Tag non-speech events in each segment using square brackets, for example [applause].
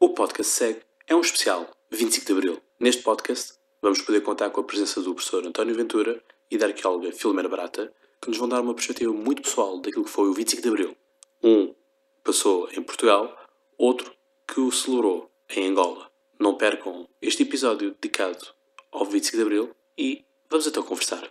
O podcast segue é um especial 25 de Abril. Neste podcast vamos poder contar com a presença do professor António Ventura e da arqueóloga Filomena Barata, que nos vão dar uma perspectiva muito pessoal daquilo que foi o 25 de Abril. Um passou em Portugal, outro que o celebrou em Angola. Não percam este episódio dedicado ao 25 de Abril e vamos então conversar.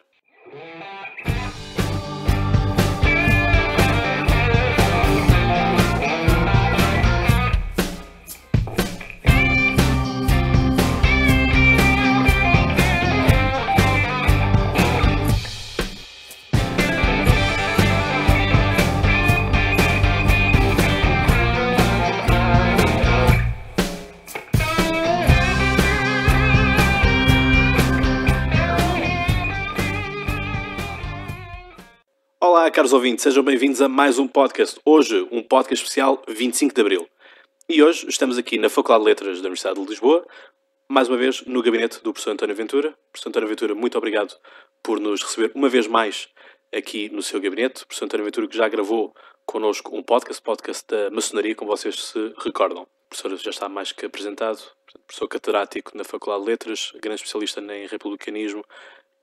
Olá, caros ouvintes, sejam bem-vindos a mais um podcast. Hoje, um podcast especial 25 de Abril. E hoje estamos aqui na Faculdade de Letras da Universidade de Lisboa, mais uma vez no gabinete do professor António Ventura. Professor António Ventura, muito obrigado por nos receber uma vez mais aqui no seu gabinete. Professor António Ventura, que já gravou connosco um podcast, podcast da maçonaria, como vocês se recordam. O professor já está mais que apresentado, professor catedrático na Faculdade de Letras, grande especialista em republicanismo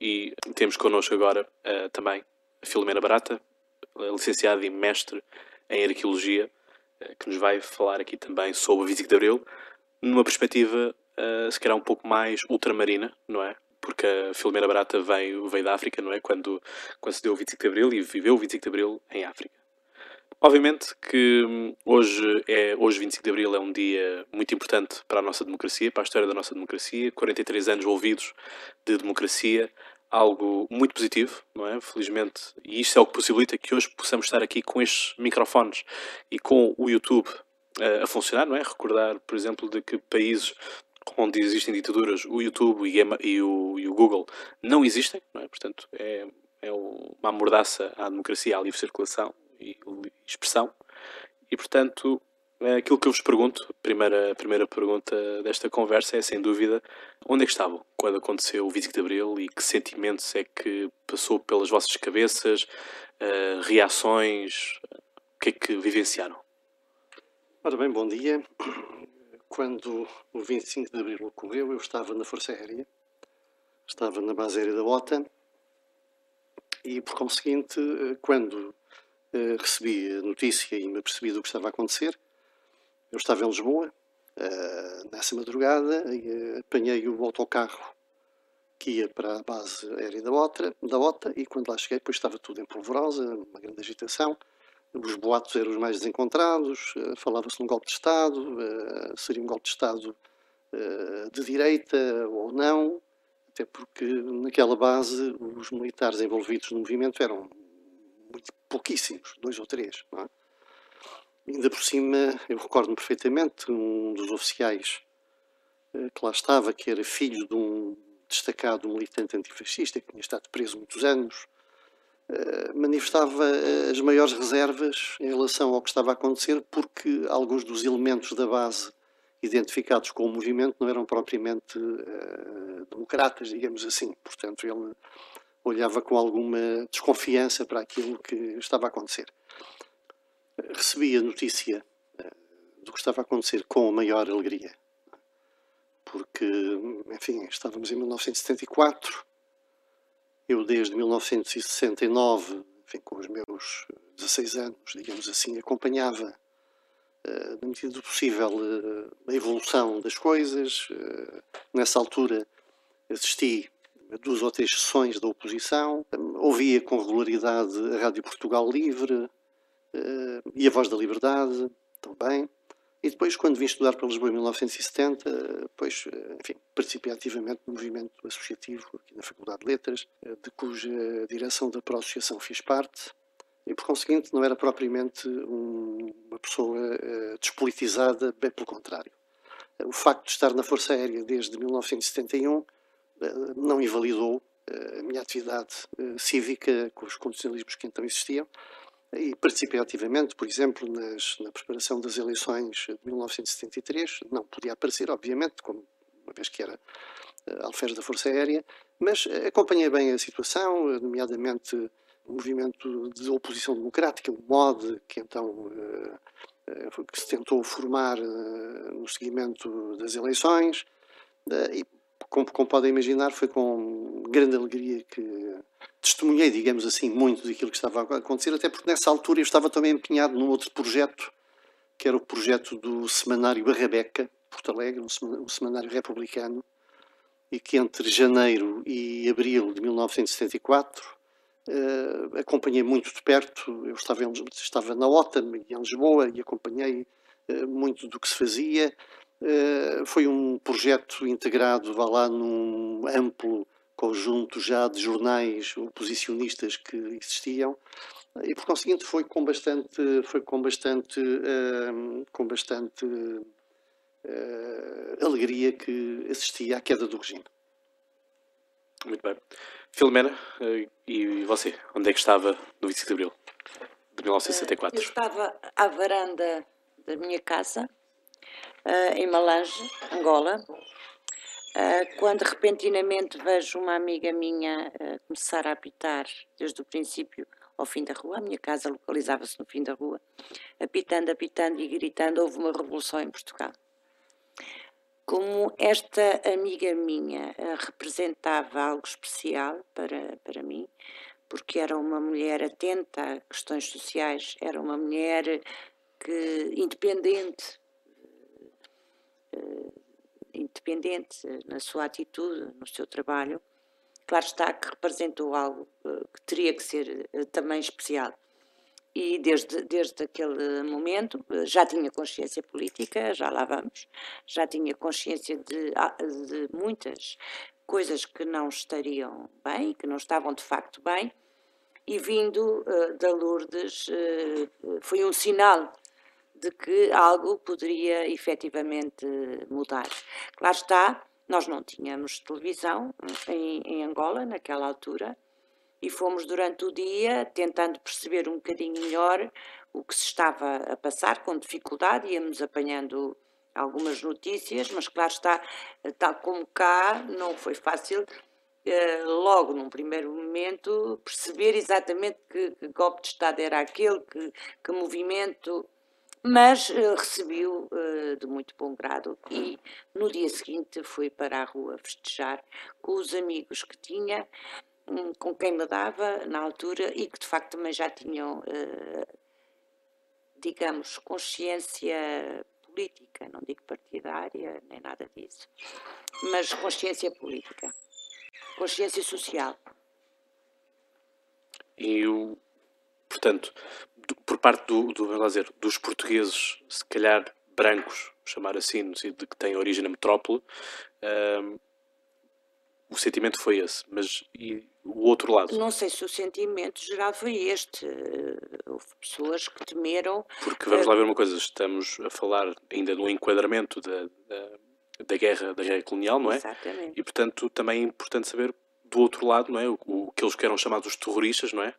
e temos connosco agora uh, também Filomena Barata, licenciada e mestre em arqueologia, uh, que nos vai falar aqui também sobre o 25 de Abril, numa perspectiva uh, se calhar um pouco mais ultramarina, não é? Porque a Filomena Barata veio, veio da África, não é? Quando, quando se deu o 25 de Abril e viveu o 25 de Abril em África. Obviamente que hum, hoje, é, hoje, 25 de Abril, é um dia muito importante para a nossa democracia, para a história da nossa democracia. 43 anos ouvidos de democracia, algo muito positivo, não é? Felizmente, e isto é o que possibilita que hoje possamos estar aqui com estes microfones e com o YouTube uh, a funcionar, não é? Recordar, por exemplo, de que países onde existem ditaduras, o YouTube e, o, e o, Google não existem, não é? Portanto, é, é uma amordaça à democracia, à livre circulação e expressão. E, portanto, aquilo que eu vos pergunto, a primeira, primeira pergunta desta conversa é, sem dúvida, onde é que estavam quando aconteceu o 25 de Abril e que sentimentos é que passou pelas vossas cabeças, uh, reações, o que é que vivenciaram? Ora bem, bom dia. Quando o 25 de Abril ocorreu, eu estava na Força Aérea, estava na base aérea da OTAN e, por conseguinte, eh, quando Uh, recebi a notícia e me apercebi do que estava a acontecer. Eu estava em Lisboa, uh, nessa madrugada, e uh, apanhei o autocarro que ia para a base aérea da OTA, da OTA e quando lá cheguei, depois estava tudo em polvorosa, uma grande agitação. Os boatos eram os mais desencontrados, falava-se num golpe de Estado, seria um golpe de Estado de direita ou não, até porque naquela base os militares envolvidos no movimento eram muito pouquíssimos, dois ou três. É? Ainda por cima, eu recordo-me perfeitamente, um dos oficiais eh, que lá estava, que era filho de um destacado militante antifascista, que tinha estado preso muitos anos, eh, manifestava as maiores reservas em relação ao que estava a acontecer, porque alguns dos elementos da base identificados com o movimento não eram propriamente democratas, digamos assim. Portanto, ele olhava com alguma desconfiança para aquilo que estava a acontecer. Recebi a notícia eh, do que estava a acontecer com a maior alegria, porque, enfim, estávamos em 1974, eu desde 1969, enfim, com os meus 16 anos, digamos assim, acompanhava, uh, na medida do possível, uh, a evolução das coisas. Nessa altura assisti duas ou três sessões da oposição, ouvia com regularidade a Rádio Portugal Livre e a Voz da Liberdade também. E depois, quando vim estudar para Lisboa em 1970, depois, enfim, participei ativamente no movimento associativo aqui na Faculdade de Letras, de cuja direção da Pró-Associação fiz parte, e por conseguinte não era propriamente um, uma pessoa uh, despolitizada, bem pelo contrário. O facto de estar na Força Aérea desde 1971 não invalidou eh, a minha atividade eh, cívica com os condicionalismos que então existiam e participei ativamente, por exemplo, nas, na preparação das eleições de 1973. Não podia aparecer, obviamente, como, uma vez que era uh, alferes da Força Aérea, mas acompanhei bem a situação, nomeadamente o movimento de oposição democrática, o MOD, que então uh, que se tentou formar no seguimento das eleições e, como, como podem imaginar, foi com grande alegria que testemunhei, digamos assim, muito daquilo que estava a acontecer, até porque nessa altura eu estava também empenhado num outro projeto, que era o projeto do Semanário Barrabeca, Porto Alegre, um semanário republicano, e que entre janeiro e abril de 1974 uh, acompanhei muito de perto. Eu estava, em, estava na OTAN em Lisboa e acompanhei uh, muito do que se fazia. Uh, foi um projeto integrado, vá lá, num amplo conjunto já de jornais oposicionistas que existiam e por conseguinte foi com bastante foi com bastante com bastante uh, alegria que assistia à queda do regime. Muito bem. Filomena, uh, e você? Onde é que estava no 25 de Abril de 1964? Uh, eu estava à varanda da minha casa, uh, em Malange, Angola, quando repentinamente vejo uma amiga minha começar a apitar desde o princípio ao fim da rua, a minha casa localizava-se no fim da rua, apitando, apitando e gritando, houve uma revolução em Portugal. Como esta amiga minha representava algo especial para, para mim, porque era uma mulher atenta a questões sociais, era uma mulher que independente, uh, independente na sua atitude, no seu trabalho, claro está que representou algo uh, que teria que ser também especial. E desde, desde aquele momento eh, já tinha consciência política, já lá vamos, já tinha consciência de, ah, de muitas coisas que não estariam bem, que não estavam de facto bem, e vindo uh, da Lourdes uh, foi um sinal de que algo poderia efetivamente mudar. Claro está, nós não tínhamos televisão em, em Angola naquela altura, e fomos durante o dia tentando perceber um bocadinho melhor o que se estava a passar, com dificuldade, íamos apanhando algumas notícias, mas claro está, tal como cá, não foi fácil eh, logo num primeiro momento perceber exatamente que, que, golpe de Estado era aquele, que, que movimento, mas uh, recebi-o uh, de muito bom grado e no dia seguinte fui para a rua festejar com os amigos que tinha com quem me dava na altura e que de facto também já tinham, eh, digamos, consciência política, não digo partidária nem nada disso, mas consciência política, consciência social. E o, portanto, por parte do, do vamos dizer, dos portugueses, se calhar brancos, chamar assim, no sentido de que têm origem na metrópole, um, o sentimento foi esse, mas e o outro lado? Não sei se o sentimento geral foi este. Houve pessoas que temeram. Porque vamos lá ver uma coisa, estamos a falar ainda no enquadramento da, da, da guerra, da guerra colonial, não é? Exatamente. E portanto também é importante saber do outro lado, não é? O, o que eles eram chamados terroristas, não é?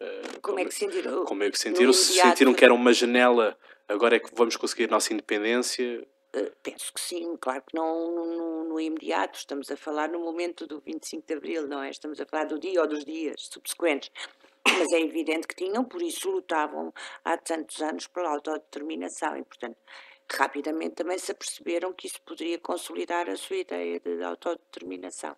Uh, como, é que sentiram? Como é que sentiram? Se sentiram que era uma janela, agora é que vamos conseguir a nossa independência? Eh, penso que sim, claro que não no, no, imediato, estamos a falar no momento do 25 de Abril, não é? Estamos a falar do dia ou dos dias subsequentes. Mas é evidente que tinham, por isso lutavam há tantos anos pela autodeterminação e, portanto, rapidamente também se aperceberam que isso poderia consolidar a sua ideia de autodeterminação.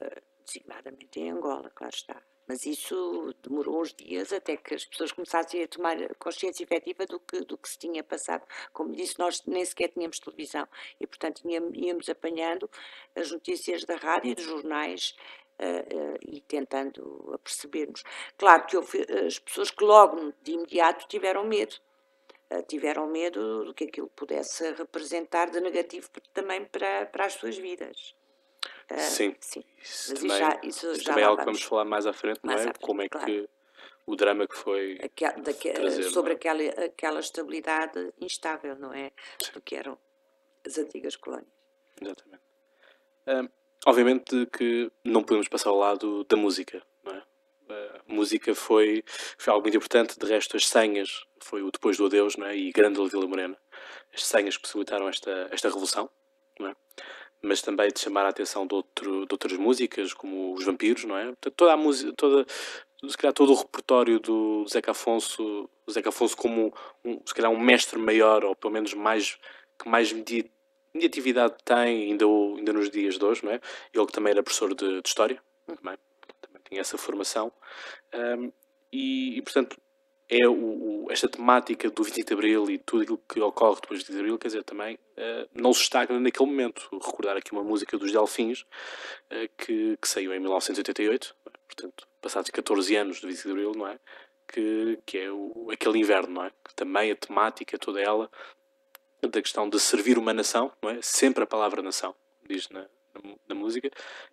Uh, designadamente em Angola, claro está. Mas isso demorou uns dias até que as pessoas começassem a tomar consciência efetiva do que, do que se tinha passado. Como disse, nós nem sequer tínhamos televisão e, portanto, íamos apanhando as notícias da rádio e dos jornais Uh, uh, e tentando apercebermos. Claro que houve as pessoas que logo de imediato tiveram medo. Tiveram medo do que aquilo pudesse representar de negativo também para, para as suas vidas. Uh, sim. sim. Isso também, já, isso isso também é algo que vamos falar mais à frente, mais não é? Frente, Como é claro. que o drama que foi. Aquel, daque, trazer, sobre é? aquela, aquela estabilidade instável, não é? Do que eram as antigas colónias. Exatamente. Um, obviamente que não podemos passar ao lado da música, não é? A música foi, foi algo muito importante, de resto as senhas foi o Depois do Adeus não é? e Grande Vila Morena, as senhas que possibilitaram esta, esta revolução, é? Mas também de chamar a atenção de, outro, de outras músicas, como os vampiros, não é? Toda a música, toda, se calhar todo o repertório do Zeca Afonso, Zeca Afonso como um, se calhar um mestre maior, ou pelo menos mais, que mais mediatividade tem ainda, ainda nos dias de hoje, não é? Ele que também era professor de, de História, também, também tinha essa formação, um, e, e, portanto é o, o, esta temática do 25 de Abril e tudo aquilo que ocorre depois do 25 de Abril, quer dizer, também uh, não se estagna naquele momento. Recordar aqui uma música dos Delfins uh, que, que, saiu em 1988, portanto, passados 14 anos do 25 de Abril, não é? Que, que é o, aquele inverno, não é? Que também a temática, toda ela, da questão de servir uma nação, não é? Sempre a palavra nação, diz na, na, na música,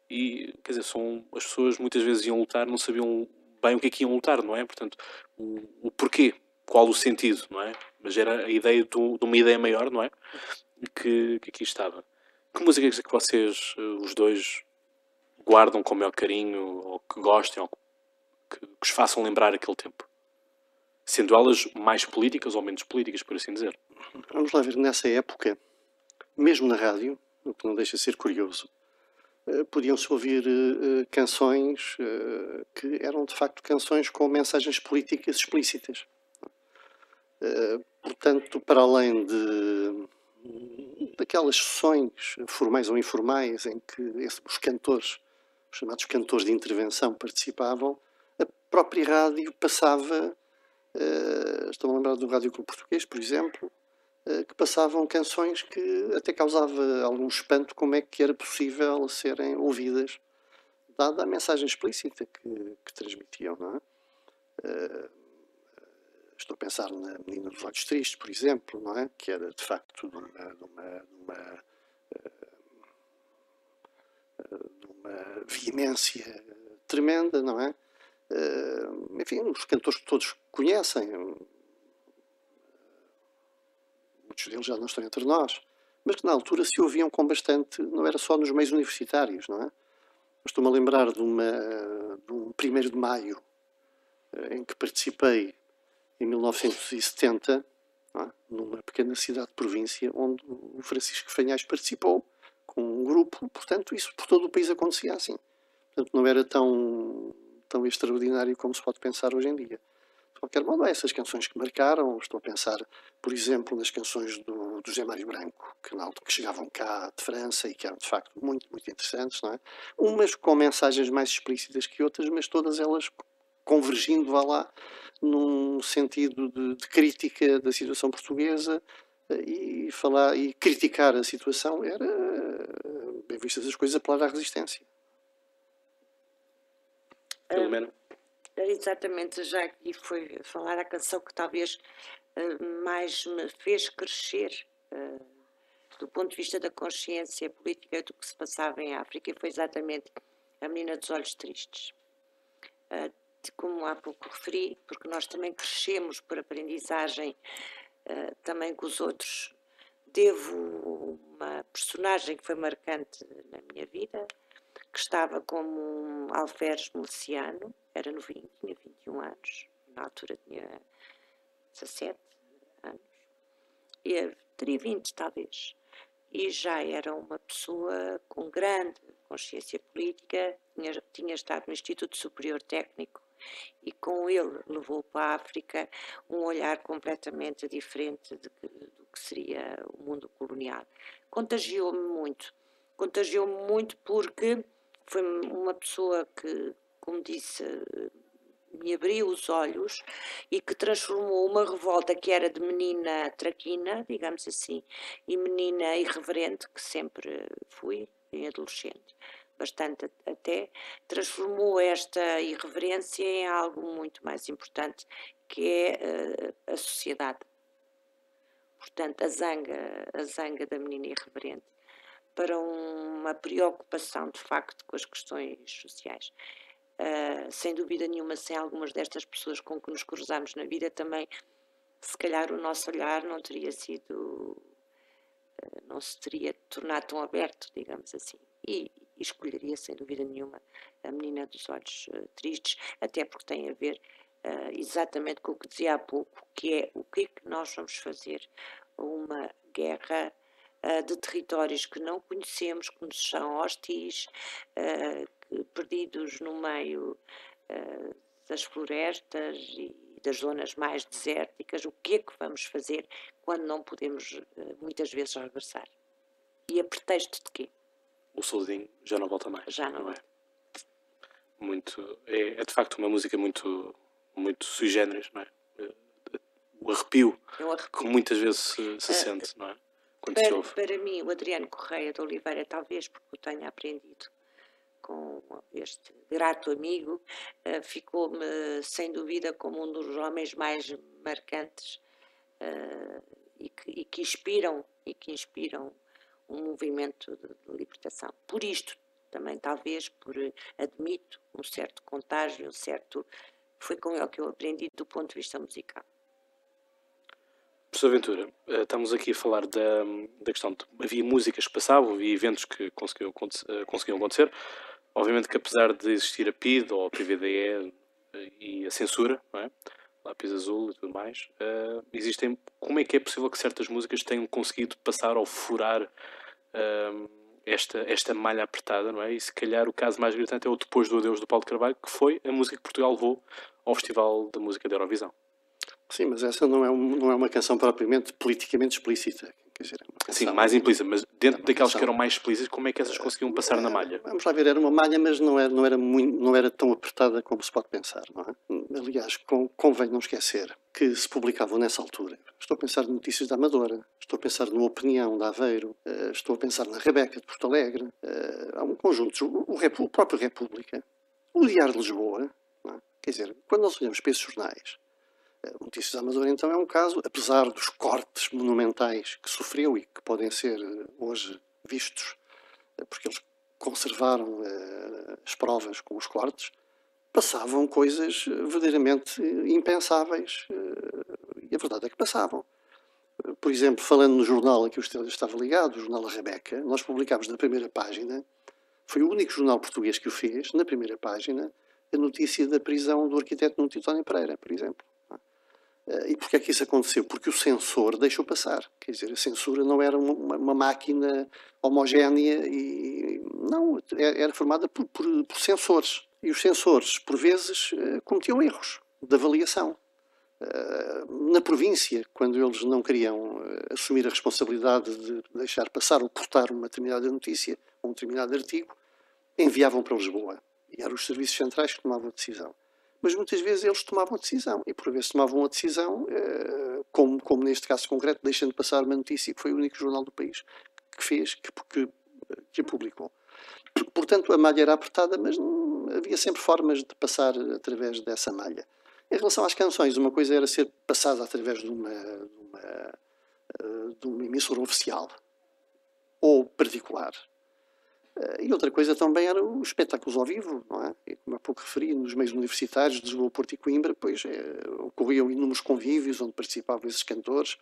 e quer dizer, são, as pessoas muitas vezes iam lutar, não sabiam bem o que é que iam lutar, não é? Portanto, o, o porquê, qual o sentido, não é? Mas era a ideia do, de uma ideia maior, não é? Que, que aqui estava. Que músicas é que vocês, eh, os dois, guardam com o maior carinho, ou que gostem, ou que, que os façam lembrar aquele tempo? Sendo elas mais políticas ou menos políticas, por assim dizer. Vamos lá ver, nessa época, mesmo na rádio, o que não deixa de ser curioso, podiam-se ouvir uh, canções uh, que eram de facto canções com mensagens políticas explícitas. Portanto, para além de daquelas sessões formais ou informais em que os cantores, os chamados cantores de intervenção, participavam, a própria rádio passava, estou a lembrar do Rádio Clube Português, por exemplo, eh, que passavam canções que até causava algum espanto como é que era possível serem ouvidas, dada a mensagem explícita que, que transmitiam, não é? Uh, estou a pensar na Menina dos Olhos Tristes, por exemplo, não é? Que era de facto de uma, de uma, de uma, uh, de uma veemência tremenda, não é? Enfim, os cantores que todos conhecem, muitos deles já não estão entre nós, mas que na altura se ouviam com bastante, não era só nos meios universitários, não é? Estou-me a lembrar de, uma, de um 1 de maio eh, em que participei em 1970, é? numa pequena cidade de província, onde o Francisco Fanhais participou com um grupo, portanto, isso por todo o país acontecia assim. Portanto, não era tão, tão extraordinário como se pode pensar hoje em dia. De qualquer modo, há essas canções que marcaram. Estou a pensar, por exemplo, nas canções do, do José Mário Branco, que, na, que chegavam cá de França e que eram, de facto, muito, muito interessantes, não é? Umas com mensagens mais explícitas que outras, mas todas elas convergindo, vá lá, num sentido de, de crítica da situação portuguesa eh, e falar e criticar a situação era, bem vistas as coisas, apelar à resistência. Filomena? Exatamente já aqui foi falar a canção que talvez uh, mais me fez crescer uh, do ponto de vista da consciência política do que se passava em África e foi exatamente A Menina dos Olhos Tristes. Uh, como há pouco referi, porque nós também crescemos por aprendizagem também com os outros, devo uma personagem que foi marcante na minha vida, que estava como um alferes miliciano, era novinho, tinha 21 anos, na altura tinha 17 anos, e teria 20 talvez, e já era uma pessoa com grande consciência política, tinha, tinha estado no Instituto Superior Técnico e com ele levou para a África um olhar completamente diferente de, do que seria o mundo colonial. Contagiou-me muito, contagiou-me muito porque foi uma pessoa que como disse, me abriu os olhos e que transformou uma revolta que era de menina traquina, digamos assim, e menina irreverente, que sempre fui, em adolescente, bastante até, transformou esta irreverência em algo muito mais importante, que é uh, a sociedade. Portanto, a zanga, a zanga da menina irreverente, para uma preocupação de facto com as questões sociais. Uh, sem dúvida nenhuma, sem algumas destas pessoas com que nos cruzamos na vida, também, se calhar, o nosso olhar não teria sido. Uh, não se teria tornado tão aberto, digamos assim. E, e escolheria, sem dúvida nenhuma, a menina dos olhos uh, tristes, até porque tem a ver exatamente com o que dizia há pouco, que é o que é que nós vamos fazer uma guerra de territórios que não conhecemos, que nos são hostis, perdidos no meio uh, das florestas e das zonas mais desérticas, o que é que vamos fazer quando não podemos eh, muitas vezes regressar? E a pretexto de quê? O soldinho já não volta mais. Já não, é? Muito, é, é, de facto uma música muito, muito sui generis, não é? Eh, o arrepio, é um arrepio. que muitas vezes se, se uh, sente, não é? Quando para. Para mim, o Adriano Correia de Oliveira, talvez porque eu tenha aprendido com este grato amigo, uh, ficou-me sem dúvida como um dos homens mais marcantes uh, e, que, inspiram e que inspiram um movimento de, de, libertação. Por isto também talvez por admito um certo contágio, um certo foi com ele que eu aprendi do ponto de vista musical. Professor Ventura, eh, estamos aqui a falar da, da questão de havia músicas que passavam, havia eventos que conseguiam, conseguiam acontecer, Obviamente que apesar de existir a PID ou a PVDE e a censura, não é? lápis azul e tudo mais, uh, existem. Como é que é possível que certas músicas tenham conseguido passar ou furar uh, esta, esta malha apertada, não é? E se calhar o caso mais gritante é o Depois do Adeus do Paulo de Carvalho, que foi a música que Portugal levou ao Festival da Música da Eurovisão. Sim, mas essa não é, um, não é uma canção propriamente politicamente explícita. Quer dizer, é Sim, mais implícita, mas dentro é daquelas canção. que eram mais explícitas, como é que essas conseguiam passar na malha? Vamos lá ver, era uma malha, mas não era, não era, muito, não era tão apertada como se pode pensar, não é? Aliás, convém não esquecer que se publicavam nessa altura. Estou a pensar em Notícias da Amadora, estou a pensar no Opinião da Aveiro, eh, estou a pensar na Rebeca de Porto Alegre, eh, há um conjunto, o, o próprio República, o Diário de Lisboa, é? quer dizer, quando nós olhamos para esses jornais, Notícias da Amadora, então, é um caso, apesar dos cortes monumentais que sofreu e que podem ser eh, hoje vistos, eh, porque eles conservaram as provas com os cortes, passavam coisas verdadeiramente impensáveis. E a verdade é que passavam. Por exemplo, falando no jornal a que o Estado estava ligado, o jornal Rebeca, nós publicámos na primeira página, foi o único jornal português que o fez, na primeira página, a notícia da prisão do arquiteto Nuno Tony Pereira, por exemplo. Eh, e porquê é que isso aconteceu? Porque o sensor deixou passar. Quer dizer, a censura não era uma, uma máquina homogénea e não, é, era formada por, por, por, sensores. E os sensores, por vezes, eh, cometiam erros de avaliação. Eh, na província, quando eles não queriam assumir a responsabilidade de deixar passar ou portar uma determinada notícia um determinado artigo, enviavam para Lisboa. E eram os serviços centrais que tomavam a decisão mas muitas vezes eles tomavam a decisão e por vezes tomavam a decisão, eh, como, como neste caso concreto, deixando passar uma notícia que foi o único jornal do país que fez, que, que, que a publicou. Portanto, a malha era apertada, mas havia sempre formas de passar através dessa malha. Em relação às canções, uma coisa era ser passada através de uma, de uma, eh, de uma emissora oficial ou particular, e outra coisa também era os espetáculos ao vivo, não é? E, como há pouco referi, nos meios universitários de Lisboa, Porto e Coimbra, pois é, ocorriam inúmeros convívios onde participavam esses cantores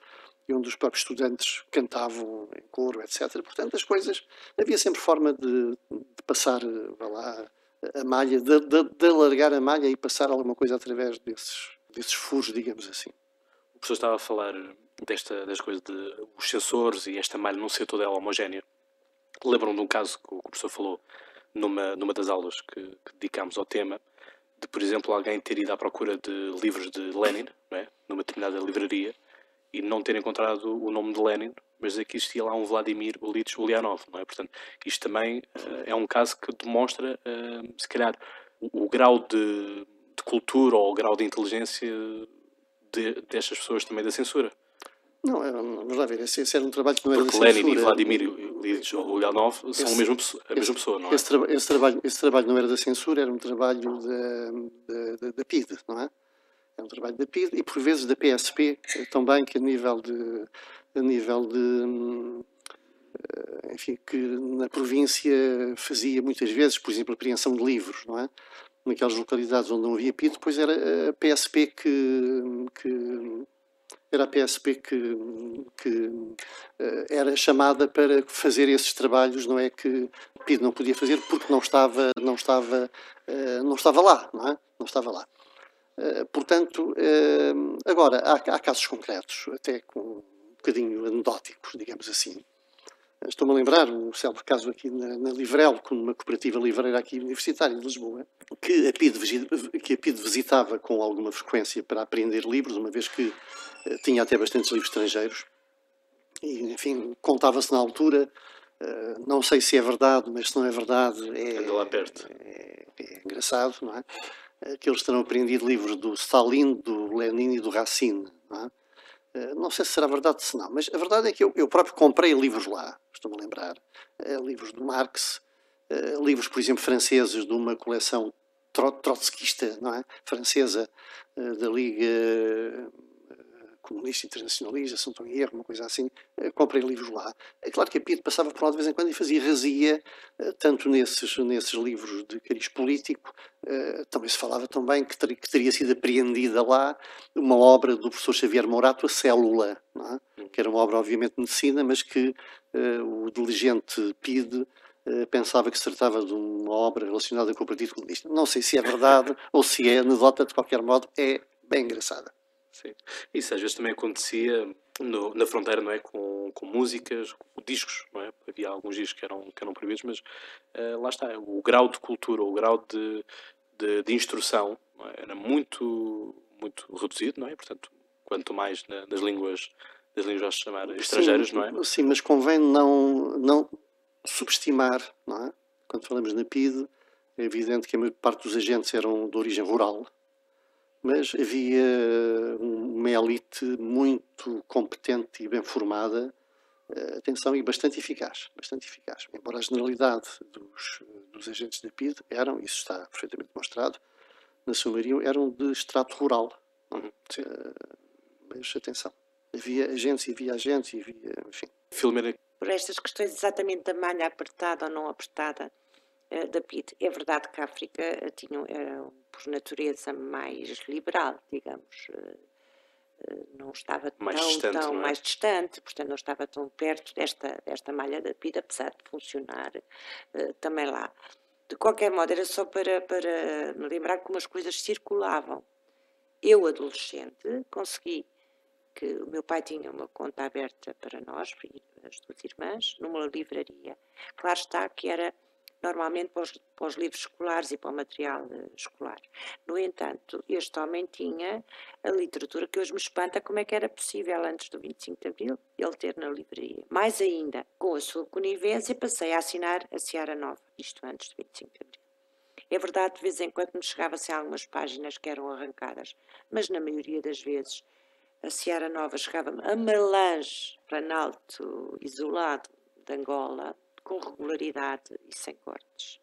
e onde os próprios estudantes cantavam em coro, etc. Portanto, as coisas, havia sempre forma de, de passar, vá lá, a malha, de, de, de, alargar a malha e passar alguma coisa através desses, desses furos, digamos assim. O professor estava a falar desta, das coisas de os sensores e esta malha não ser toda ela homogénea. Lembram de um caso que o professor falou numa, numa das aulas que, que dedicámos ao tema, de, por exemplo, alguém ter ido à procura de livros de Lenin, é? numa determinada livraria, e não ter encontrado o nome de Lenin, mas aqui existia lá um Vladimir Ulitch Ulyanov, não é? Portanto, isto também uh, é um caso que demonstra, uh, se calhar, o, o grau de, de, cultura ou o grau de inteligência de, destas pessoas também da censura. Não, vamos lá ver, esse, esse, era um trabalho que não era Porque Lenin e Vladimir Ilyich Ulyanov são esse, a, mesma, a mesma pessoa, não é? Esse, esse, trabalho, esse trabalho não era da censura, era um trabalho da, da, da PID, não é? É um trabalho da PID e por vezes da PSP também, que a nível de, a nível de eh, enfim, que na província fazia muitas vezes, por exemplo, a apreensão de livros, não é? Naquelas localidades onde não havia PID, depois era a PSP que, que era a PSP que, que uh, era chamada para fazer esses trabalhos, não é que PID não podia fazer porque não estava, não estava, uh, não estava lá, não é? Não estava lá. Uh, portanto, agora, há, há, casos concretos, até com um bocadinho anedóticos, digamos assim. Estou-me a lembrar um célebre caso aqui na, na Livrel, numa cooperativa livreira aqui universitária de Lisboa, que a, PID, que a PID visitava com alguma frequência para aprender livros, uma vez que tinha até bastantes livros estrangeiros. E, enfim, contava-se na altura, uh, não sei se é verdade, mas se não é verdade, é. É, é engraçado, não é? Que eles terão aprendido livros do Stalin, do Lenin e do Racine, não é? Eh, não sei se será verdade se não, mas a verdade é que eu, eu próprio comprei livros lá, estou-me a lembrar, uh, livros do Marx, livros, por exemplo, franceses de uma coleção trotskista, não é? Francesa, da Liga comunista internacionalista, se não estou em erro, uma coisa assim, eh, comprei livros lá. É claro que a PID passava por lá de vez em quando e fazia razia, eh, tanto nesses, nesses livros de cariz político, eh, também se falava também que, ter, que teria sido apreendida lá uma obra do professor Xavier Morato, A Célula, é? que era uma obra obviamente de medicina, mas que o diligente PID pensava que se tratava de uma obra relacionada com o Partido Comunista. Não sei se é verdade [laughs] ou se é anedota, de qualquer modo, é bem engraçada. Sim. Isso às vezes também acontecia no, na fronteira, não é? Com, com músicas, com discos, não é? Havia alguns discos que eram, que eram proibidos, mas uh, lá está, o grau de cultura, o grau de, de, de instrução é? era muito, muito reduzido, não é? Portanto, quanto mais na, nas línguas, nas línguas chamar estrangeiras, sim, não é? Sim, mas convém não, não subestimar, não é? Quando falamos na PID, é evidente que a maior parte dos agentes eram de origem rural, mas havia uma elite muito competente e bem formada, eh, atenção, e bastante eficaz, bastante eficaz. Embora a generalidade dos, dos agentes da PID eram, isso está perfeitamente demonstrado, na sua maioria eram de extrato rural. Uhum. Uh, mas atenção, havia agentes e havia agentes e havia, enfim. Filomena. Por estas questões exatamente da malha apertada ou não apertada da PID, é verdade que a África tinha, era por natureza mais liberal, digamos. Eh, eh, não estava mais tão, distante, tão é? mais distante, portanto não estava tão perto desta, desta malha da vida, apesar de funcionar também lá. De qualquer modo, era só para, para me lembrar como as coisas circulavam. Eu, adolescente, consegui que o meu pai tinha uma conta aberta para nós, as duas irmãs, numa livraria. Claro está que era normalmente para os, para os, livros escolares e para o material eh, escolar. No entanto, este homem tinha a literatura que hoje me espanta como é que era possível, antes do 25 de Abril, ele ter na livraria. Mais ainda, com a sua conivência, passei a assinar a Seara Nova, isto antes do 25 de Abril. É verdade, de vez em quando me chegava-se algumas páginas que eram arrancadas, mas na maioria das vezes a Seara Nova chegava-me a Malange, Planalto isolado de Angola, com regularidade e sem cortes.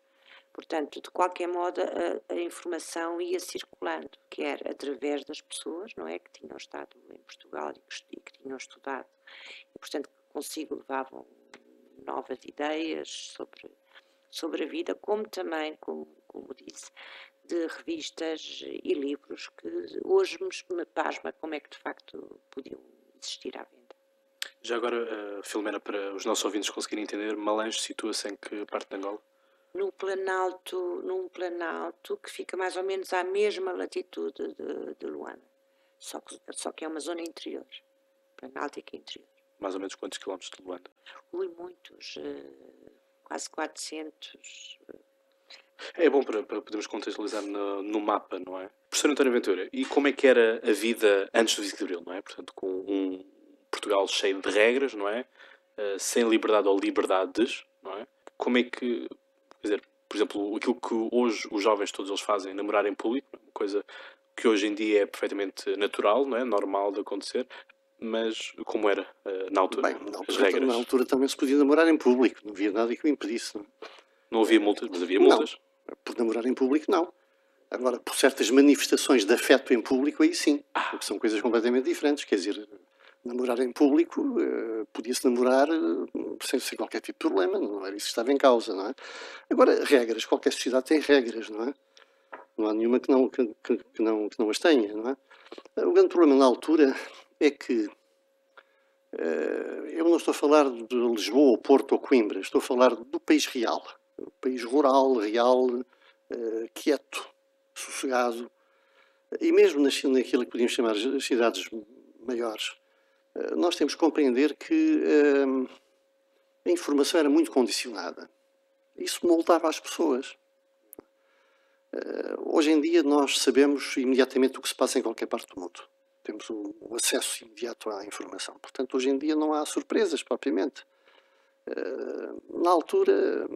Portanto, de qualquer modo, a, a, informação ia circulando, quer através das pessoas, não é, que tinham estado em Portugal e que, e que tinham estudado, e, portanto, consigo levavam novas ideias sobre, sobre a vida, como também, como, como disse, de revistas e livros que hoje me, pasma como é que de facto podiam existir à venda. Já agora, uh, Filomena, para os nossos ouvintes conseguirem entender, Malange situa-se em que parte de Angola? Num planalto, num planalto que fica mais ou menos à mesma latitude de, de Luanda. Só que, só que é uma zona interior. Planáltica interior. Mais ou menos quantos quilómetros de Luanda? Ui, muitos. Uh, quase 400. É bom para, para podermos contextualizar no, no, mapa, não é? Professor António Ventura, e como é que era a vida antes do 25 de Abril, não é? Portanto, com um, Portugal cheio de regras, não é? Uh, sem liberdade ou liberdades, não é? Como é que, quer dizer, por exemplo, aquilo que hoje os jovens todos eles fazem, namorar em público, é coisa que hoje em dia é perfeitamente natural, não é? Normal de acontecer, mas como era uh, na altura? Bem, na altura, regras? na altura também se podia namorar em público, não havia nada que o impedisse. Não, não havia multas, mas havia multas. Não, por namorar em público, não. Agora, por certas manifestações de afeto em público, aí sim. Ah. São coisas completamente diferentes. Quer dizer, namorar em público, uh, podia-se namorar uh, sem, sem, qualquer tipo de problema, não era isso que estava em causa, não é? Agora, regras, qualquer sociedade tem regras, não é? Não há nenhuma que não, que, que, não, que não as tenha, não é? O grande problema na altura é que uh, eu não estou a falar de Lisboa, Porto ou Coimbra, estou a falar do país real, o país rural, real, quieto, sossegado, e mesmo naquilo que podíamos chamar as cidades maiores, eh, nós temos que compreender que ehm, a informação era muito condicionada. Isso moldava as pessoas. Uh, hoje em dia nós sabemos imediatamente o que se passa em qualquer parte do mundo. Temos o, o acesso imediato à informação. Portanto, hoje em dia não há surpresas propriamente. Uh, na altura,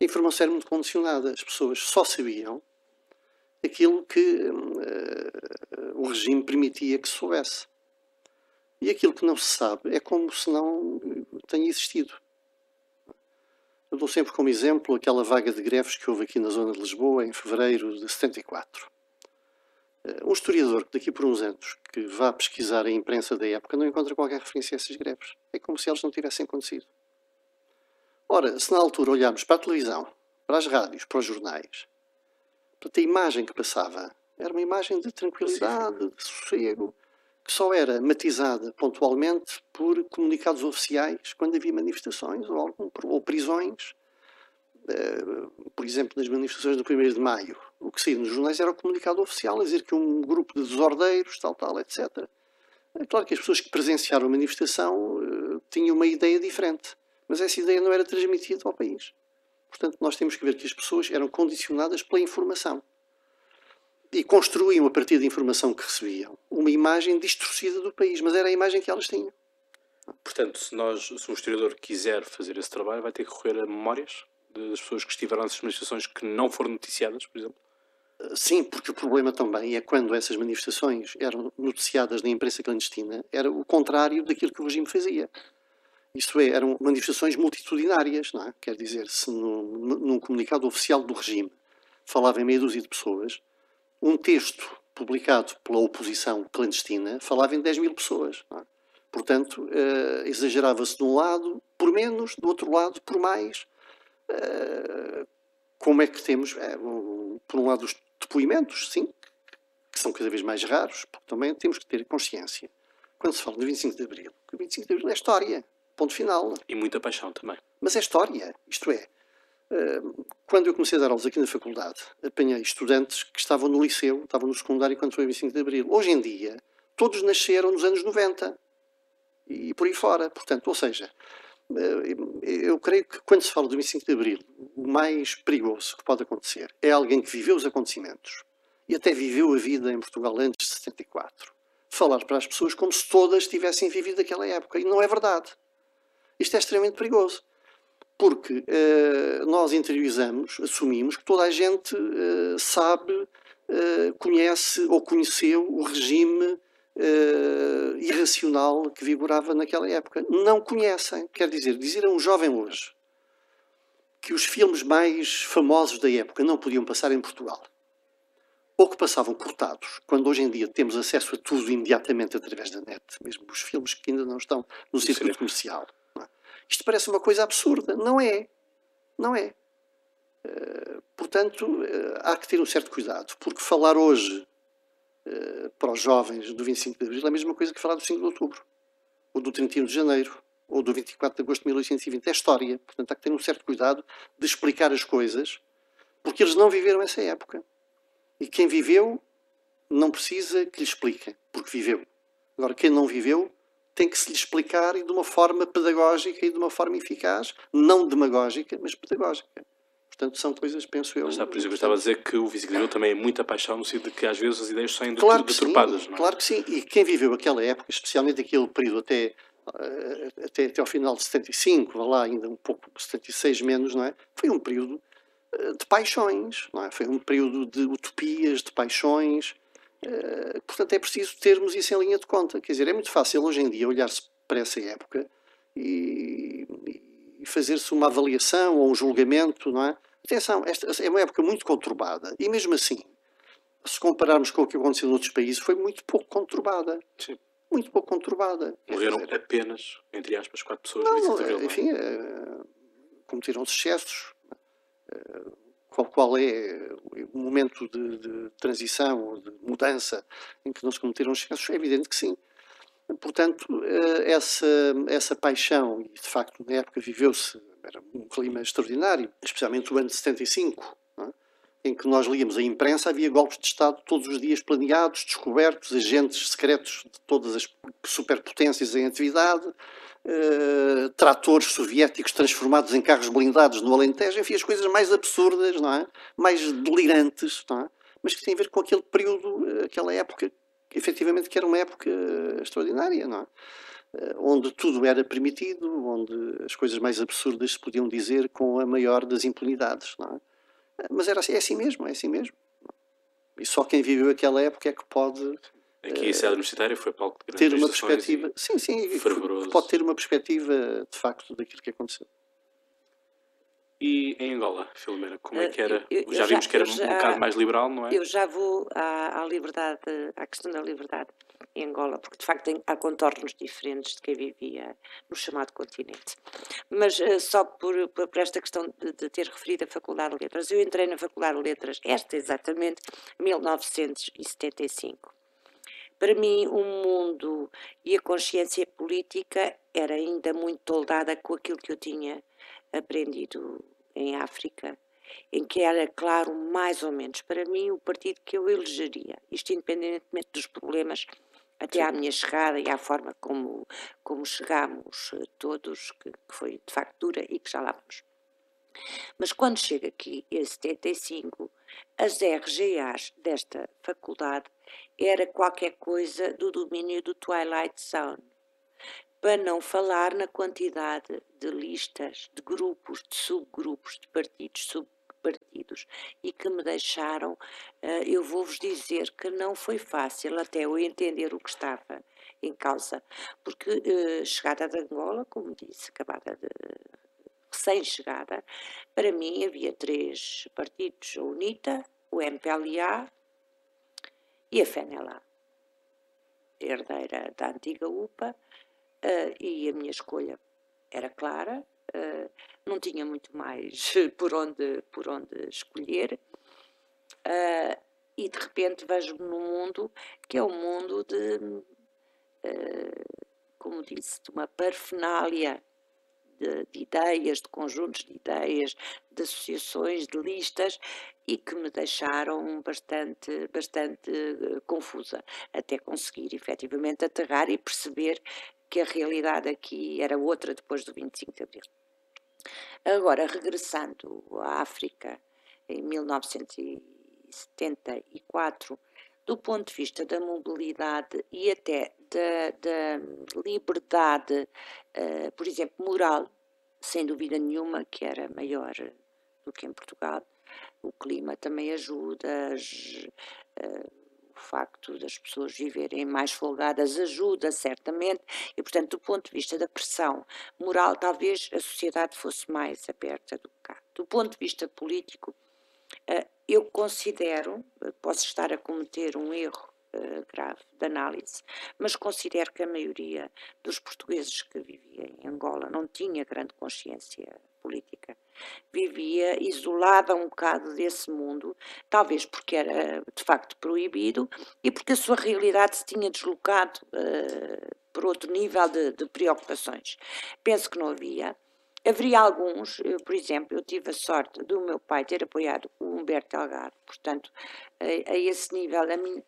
a informação era muito condicionada. As pessoas só sabiam aquilo que uh, o regime permitia que soubesse. E aquilo que não se sabe é como se não tenha existido. Eu dou sempre como exemplo aquela vaga de greves que houve aqui na zona de Lisboa em fevereiro de 74. Eh, um historiador que daqui por uns anos que vá pesquisar a imprensa da época não encontra qualquer referência a essas greves. É como se elas não tivessem acontecido. Ora, se na altura olharmos para a televisão, para as rádios, para os jornais, para a imagem que passava era uma imagem de tranquilidade, de sossego, que só era matizada pontualmente por comunicados oficiais quando havia manifestações ou, algum, ou prisões. Uh, por exemplo, nas manifestações do 1 de Maio, o que saía nos jornais era o comunicado oficial a dizer que um grupo de desordeiros, tal, tal, etc. É claro que as pessoas que presenciaram a manifestação uh, tinham uma ideia diferente, mas essa ideia não era transmitida ao país. Portanto, nós temos que ver que as pessoas eram condicionadas pela informação e construíam, a partir da informação que recebiam, uma imagem distorcida do país, mas era a imagem que elas tinham. Portanto, se, nós, se um historiador quiser fazer esse trabalho, vai ter que recorrer a memórias das pessoas que estiveram nessas manifestações que não foram noticiadas, por exemplo? Ah, sim, porque o problema também é quando essas manifestações eram noticiadas na imprensa clandestina, era o contrário daquilo que o regime fazia. Isto é, eram manifestações multitudinárias, não é? Quer dizer, se num, num comunicado oficial do regime falava em meia dúzia de pessoas, um texto publicado pela oposição clandestina falava em 10 mil pessoas. É? Portanto, uh, exagerava-se de um lado por menos, do outro lado por mais. Uh, como é que temos, é, um, por um lado, os depoimentos, sim, que são cada vez mais raros, porque também temos que ter consciência. Quando se fala do 25 de Abril, o 25 de Abril é história, ponto final. E muita paixão também. Mas é história, isto é, quando eu comecei a dar aulas aqui na faculdade, apanhei estudantes que estavam no liceu, estavam no secundário quando foi o 25 de Abril. Hoje em dia, todos nasceram nos anos 90 e por aí fora. Portanto, ou seja, eh, eu creio que quando se fala do 25 de Abril, o mais perigoso que pode acontecer é alguém que viveu os acontecimentos e até viveu a vida em Portugal antes de 74. Falar para as pessoas como se todas tivessem vivido aquela época. E não é verdade. Isto é extremamente perigoso porque uh, nós interiorizamos, assumimos que toda a gente uh, sabe, uh, conhece ou conheceu o regime irracional que vigorava naquela época. Não conhecem. Quer dizer, dizer a um jovem hoje que os filmes mais famosos da época não podiam passar em Portugal, ou que passavam cortados, quando hoje em dia temos acesso a tudo imediatamente através da net, mesmo os filmes que ainda não estão no circuito comercial isto parece uma coisa absurda. Não é. Não é. Uh, portanto, uh, há que ter um certo cuidado, porque falar hoje uh, para os jovens do 25 de Abril é a mesma coisa que falar do 5 de Outubro, ou do 31 de Janeiro, ou do 24 de Agosto de 1820. É história. Portanto, há que ter um certo cuidado de explicar as coisas, porque eles não viveram essa época. E quem viveu não precisa que lhe expliquem, porque viveu. Agora, quem não viveu tem que se lhe explicar e de uma forma pedagógica e de uma forma eficaz, não demagógica, mas pedagógica. Portanto, são coisas, penso eu. Mas está, por isso eu gostava de dizer que o Vice tem muita paixão no sentido de que às vezes as ideias saem claro deturpadas. Sim, é? Claro que sim. E quem viveu aquela época, especialmente aquele período até, eh, até, até ao final de 75, vá lá, ainda um pouco, 76 menos, não é? Foi um período eh, de paixões, não é? Foi um período de utopias, de paixões, eh, portanto, é preciso termos isso em linha de conta. Quer dizer, é muito fácil hoje em dia olhar-se para essa época e, e fazer-se uma avaliação ou um julgamento, não é? Atenção, esta é uma época muito conturbada e mesmo assim, se compararmos com o que aconteceu noutros países, foi muito pouco conturbada. Sim. Muito pouco conturbada. Morreram dizer, apenas, entre aspas, quatro pessoas. Não, enfim, é, cometeram-se excessos qual, qual é o momento de, de transição, de mudança em que não se cometeram excessos, é evidente que sim. Portanto, eh, essa, essa paixão, e de facto na época viveu-se, era um clima extraordinário, especialmente o ano de 75, é? em que nós líamos a imprensa, havia golpes de Estado todos os dias planeados, descobertos, agentes secretos de todas as superpotências em atividade, uh, tratores soviéticos transformados em carros blindados no Alentejo, enfim, as coisas mais absurdas, não é? mais delirantes, não é? mas que têm a ver com aquele período, eh, aquela época, efetivamente que era uma época extraordinária, não é? Eh, onde tudo era permitido, onde as coisas mais absurdas se podiam dizer com a maior das impunidades, não é? Mas era assim, é assim mesmo, é assim mesmo. E só quem viveu aquela época é que pode. Aqui a sede universitária foi palco de ter uma perspectiva. Sim, sim, fervoroso. pode ter uma perspectiva de facto daquilo que aconteceu. E em Angola, Filomena, como é que era? Eu, eu, já vimos já, que era já, um bocado mais liberal, não é? Eu já vou à, à liberdade, à questão da liberdade em Angola, porque de facto tem, há contornos diferentes de quem vivia no chamado continente. Mas uh, só por, por, por, esta questão de, de, ter referido a Faculdade de Letras, eu entrei na Faculdade de Letras, esta exatamente, 1975. Para mim, o mundo e a consciência política era ainda muito toldada com aquilo que eu tinha aprendido em África, em que era claro, mais ou menos, para mim, o partido que eu elegeria, isto independentemente dos problemas até à minha chegada e à forma como, como chegámos eh, todos, que, que foi de facto dura e que já lá vamos. Mas quando chega aqui em 75, as RGAs desta faculdade era qualquer coisa do domínio do Twilight Zone. Para não falar na quantidade de listas, de grupos, de subgrupos, de partidos, sub partidos e que me deixaram, eh, eu vou-vos dizer que não foi fácil até eu entender o que estava em causa, porque eh, chegada de Angola, como disse, acabada de recém-chegada, para mim havia três partidos, a UNITA, o MPLA e a FENELA, herdeira da antiga UPA, uh, e a minha escolha era clara, uh, não tinha muito mais [laughs] por onde, por onde escolher. Uh, e de repente vejo-me num mundo que é um mundo de, como disse, de uma parafernália de, de, ideias, de conjuntos de ideias, de associações, de listas e que me deixaram bastante, bastante uh, confusa, até conseguir efetivamente aterrar e perceber que a realidade aqui era outra depois do 25 de Abril. Agora, regressando à África, em 1974, do ponto de vista da mobilidade e até da, da liberdade, uh, por exemplo, moral, sem dúvida nenhuma que era maior do que em Portugal. O clima também ajuda, as, uh, o facto das pessoas viverem mais folgadas ajuda, certamente, e, portanto, do ponto de vista da pressão moral, talvez a sociedade fosse mais aberta do que cá. Do ponto de vista político, eh, eu considero, eh, posso estar a cometer um erro uh, grave de análise, mas considero que a maioria dos portugueses que viviam em Angola não tinha grande consciência política. Vivia isolada um bocado desse mundo, talvez porque era de facto proibido e porque a sua realidade se tinha deslocado uh, por outro nível de, de preocupações. Penso que não havia. Haveria alguns, eu, por exemplo, eu tive a sorte do meu pai ter apoiado o Humberto Delgado, portanto, a, a esse nível, a, minha,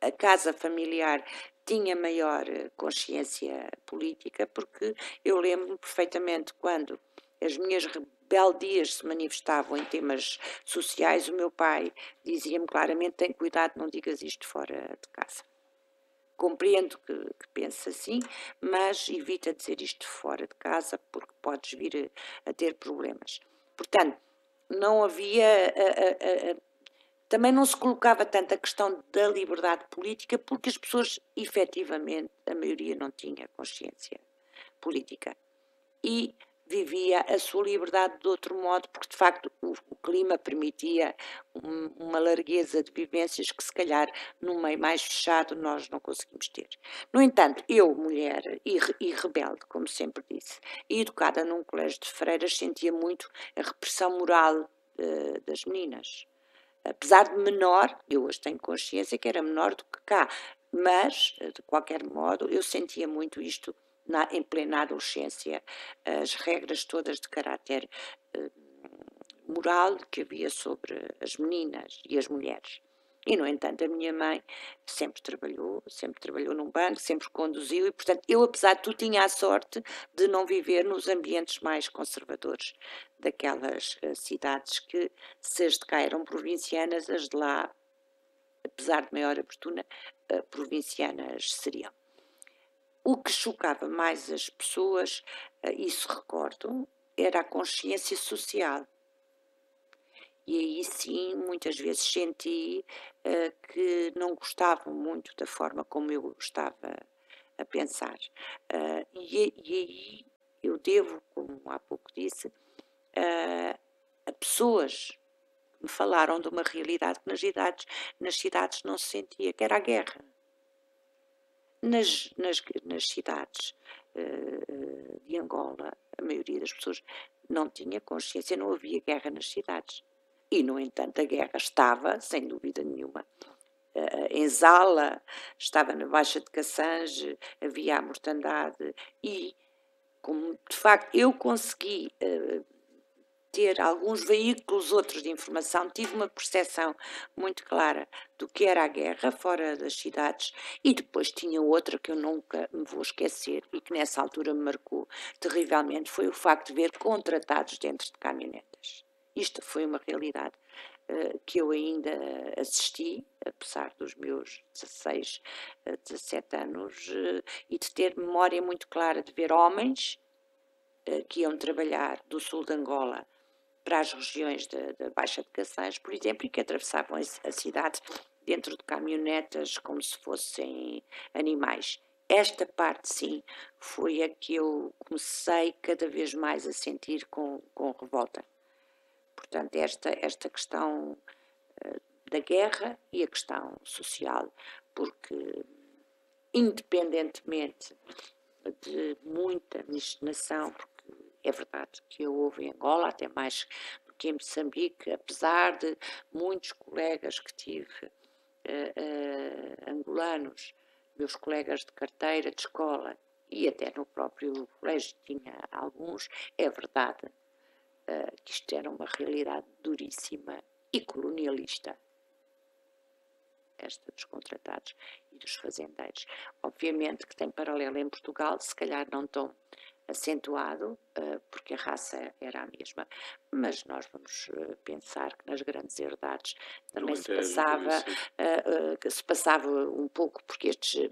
a casa familiar tinha maior eh, consciência política, porque eu lembro perfeitamente quando as minhas rebeldias se manifestavam em temas sociais, o meu pai dizia-me claramente: tem cuidado, não digas isto fora de casa. Compreendo que, que pense assim, mas evita dizer isto fora de casa porque podes vir a, a ter problemas. Portanto, não havia a, a, também não se colocava tanto a questão da liberdade política, porque as pessoas, efetivamente, a maioria não tinha consciência política. E vivia a sua liberdade de outro modo, porque de facto o, o clima permitia um, uma largueza de vivências que se calhar num meio mais fechado nós não conseguimos ter. No entanto, eu, mulher e, e rebelde, como sempre disse, e educada num colégio de freiras, sentia muito a repressão moral uh, das meninas apesar de menor, eu hoje tenho consciência que era menor do que cá, mas, de qualquer modo, eu sentia muito isto na, em plena adolescência, as regras todas de caráter uh, moral que havia sobre as meninas e as mulheres. E, no entanto, a minha mãe sempre trabalhou, sempre trabalhou num banco, sempre conduziu, e, portanto, eu, apesar de tudo, tinha a sorte de não viver nos ambientes mais conservadores daquelas uh, cidades que, se as de cá eram provincianas, as de lá, apesar de maior abertura, uh, provincianas seriam. O que chocava mais as pessoas, uh, isso recordo, era a consciência social e aí sim, muitas vezes senti uh, que não gostavam muito da forma como eu estava a pensar. Uh, e, e, aí eu devo, como há pouco disse, uh, a pessoas que me falaram de uma realidade que nas cidades, nas cidades não se sentia, que era a guerra. Nas, nas, nas cidades de Angola, a maioria das pessoas não tinha consciência, não havia guerra nas cidades. E, no entanto, a guerra estava, sem dúvida nenhuma, uh, em Zala, estava na Baixa de Cassange, havia a mortandade e, como de facto eu consegui uh, ter alguns veículos outros de informação, tive uma percepção muito clara do que era a guerra fora das cidades e depois tinha outra que eu nunca me vou esquecer e que nessa altura me marcou terrivelmente, foi o facto de ver contratados dentro de caminhonetas. Isto foi uma realidade uh, que eu ainda assisti, apesar dos meus 16, uh, 17 anos, uh, e de ter memória muito clara de ver homens eh, que iam trabalhar do sul de Angola para as regiões da Baixa de Caçães, por exemplo, e que atravessavam a cidade dentro de caminhonetas como se fossem animais. Esta parte, sim, foi a que eu comecei cada vez mais a sentir com, com revolta. Portanto, esta, esta questão uh, da guerra e a questão social, porque, independentemente de muita miscigenação, porque é verdade que eu houve em Angola, até mais do que em Moçambique, apesar de muitos colegas que tive uh, uh, angolanos, meus colegas de carteira, de escola, e até no próprio colégio tinha alguns, é verdade uh, que isto era uma realidade duríssima e colonialista. Esta dos contratados e dos fazendeiros. Obviamente que tem paralelo em Portugal, se calhar não tão acentuado, uh, porque a raça era a mesma, mas nós vamos uh, pensar que nas grandes herdades também se passava, uh, se passava um pouco, porque estes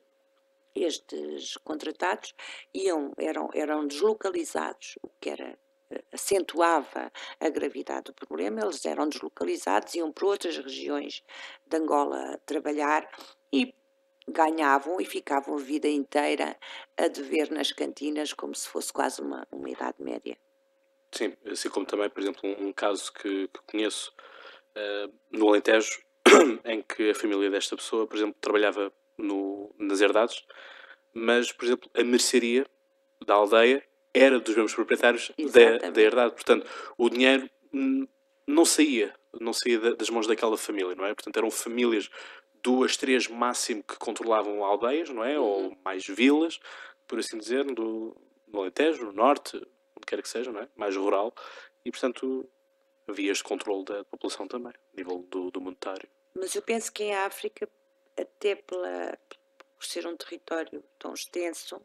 estes contratados iam, eram, eram deslocalizados, o que era acentuava a gravidade do problema, eles eram deslocalizados, iam para outras regiões de Angola trabalhar e ganhavam e ficavam a vida inteira a dever nas cantinas como se fosse quase uma, uma idade média. Sim, assim como também, por exemplo, um, um caso que, que conheço uh, no Alentejo, [coughs] em que a família desta pessoa, por exemplo, trabalhava no, nas herdades, mas, por exemplo, a mercearia da aldeia era dos mesmos proprietários da, da herdade. Portanto, o dinheiro não saía, não saía das mãos daquela família, não é? Portanto, eram famílias, duas, três máximo, que controlavam aldeias, não é? Uhum. Ou mais vilas, por assim dizer, do, no Alentejo, no Norte, onde quer que seja, não é? Mais rural. E, portanto, havia este controle da população também, a nível do, do monetário. Mas eu penso que em África, até pela, por ser um território tão extenso,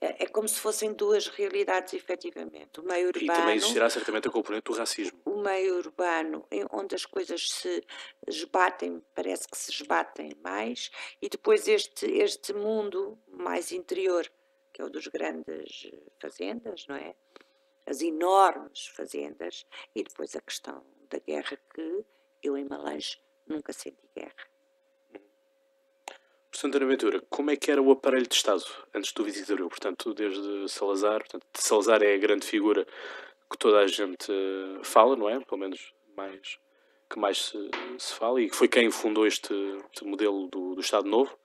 é, é como se fossem duas realidades, efetivamente. O meio urbano. E também existirá certamente a componente do racismo. O meio urbano, onde as coisas se esbatem, parece que se esbatem mais, e depois este, este mundo mais interior, que é o dos grandes fazendas, não é? As enormes fazendas, e depois a questão da guerra, que eu em Malange nunca senti guerra. Portanto, Aventura, como é que era o aparelho de Estado antes do visitador? Portanto, desde Salazar, portanto, Salazar é a grande figura que toda a gente eh, fala, não é? Pelo menos mais, que mais se, se fala, e que foi quem fundou este, este modelo do, do, Estado Novo,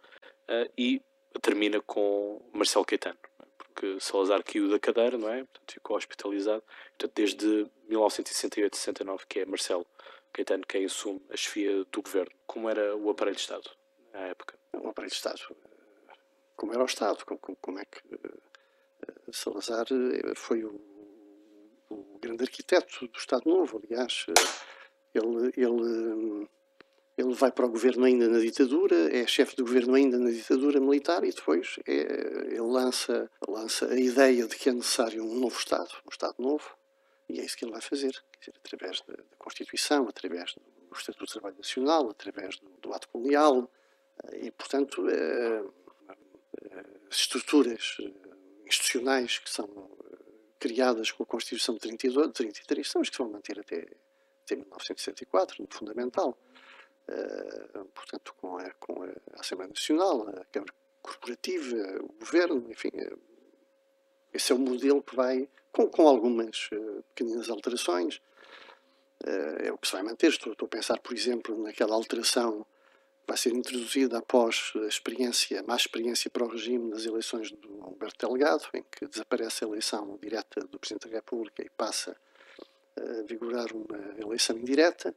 uh, e termina com Marcelo Caetano, é? porque Salazar caiu da cadeira, não é? Portanto, ficou hospitalizado. Portanto, desde 1968-69 que é Marcelo Caetano quem assume a chefia do governo. Como era o aparelho de Estado à época? um aparelho de Estado. Como era o Estado, como, como é que uh, Salazar eh, foi o, o, grande arquiteto do Estado Novo, aliás. Ele, ele, ele vai para o governo ainda na ditadura, é chefe do governo ainda na ditadura militar e depois é, ele lança, lança a ideia de que é necessário um novo Estado, um Estado novo, e é isso que ele vai fazer, dizer, através da, da, Constituição, através do Estatuto do Trabalho Nacional, através do, do ato colonial, e, portanto, é, as estruturas institucionais que são criadas com a Constituição de 32, 33 são as que se vão manter até até 1964, no fundamental. Portanto, com a, com a Assembleia Nacional, a Câmara Corporativa, o Governo, enfim, esse é o modelo que vai, com, com algumas pequenas alterações, é o que se vai manter. Estou, estou, a pensar, por exemplo, naquela alteração vai ser introduzida após a experiência, má experiência para o regime das eleições do Humberto Delgado, em que desaparece a eleição direta do Presidente da República e passa a vigorar uma eleição indireta.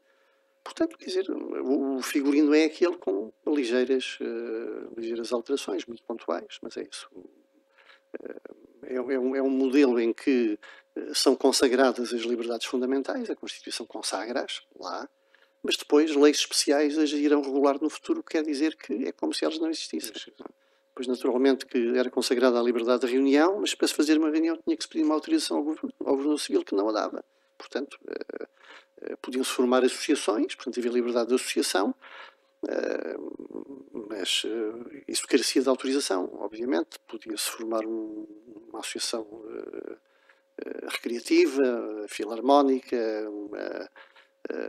Portanto, quer dizer, o figurino é aquele com ligeiras, uh, ligeiras alterações, muito pontuais, mas é isso. Uh, é, é, um, é, um, modelo em que uh, são consagradas as liberdades fundamentais, a Constituição consagra-as lá, mas depois leis especiais as irão regular no futuro, quer dizer que é como se elas não existissem. Pois, naturalmente, que era consagrada a liberdade de reunião, mas para se fazer uma reunião tinha que se pedir uma autorização ao governo, ao governo civil que não a dava. Portanto, eh, eh, podiam-se formar associações, portanto havia liberdade de associação, eh, mas isso carecia de autorização, obviamente. Podia-se formar um, uma associação recreativa, filarmónica, uma,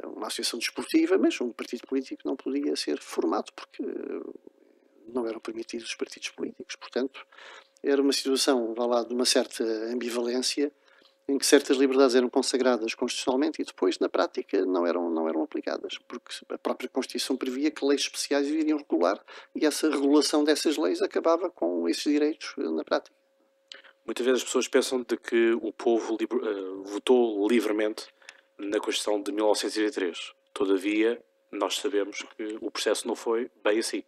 uma associação desportiva, mas um partido político não podia ser formado porque não eram permitidos os partidos políticos. Portanto, era uma situação, vá lá, de uma certa ambivalência em que certas liberdades eram consagradas constitucionalmente e depois, na prática, não eram, não eram aplicadas, porque a própria Constituição previa que leis especiais iriam regular e essa regulação dessas leis acabava com esses direitos eh, na prática. Muitas vezes as pessoas pensam de que o povo uh, votou livremente na Constituição de 1983. Todavia, nós sabemos que o processo não foi bem assim.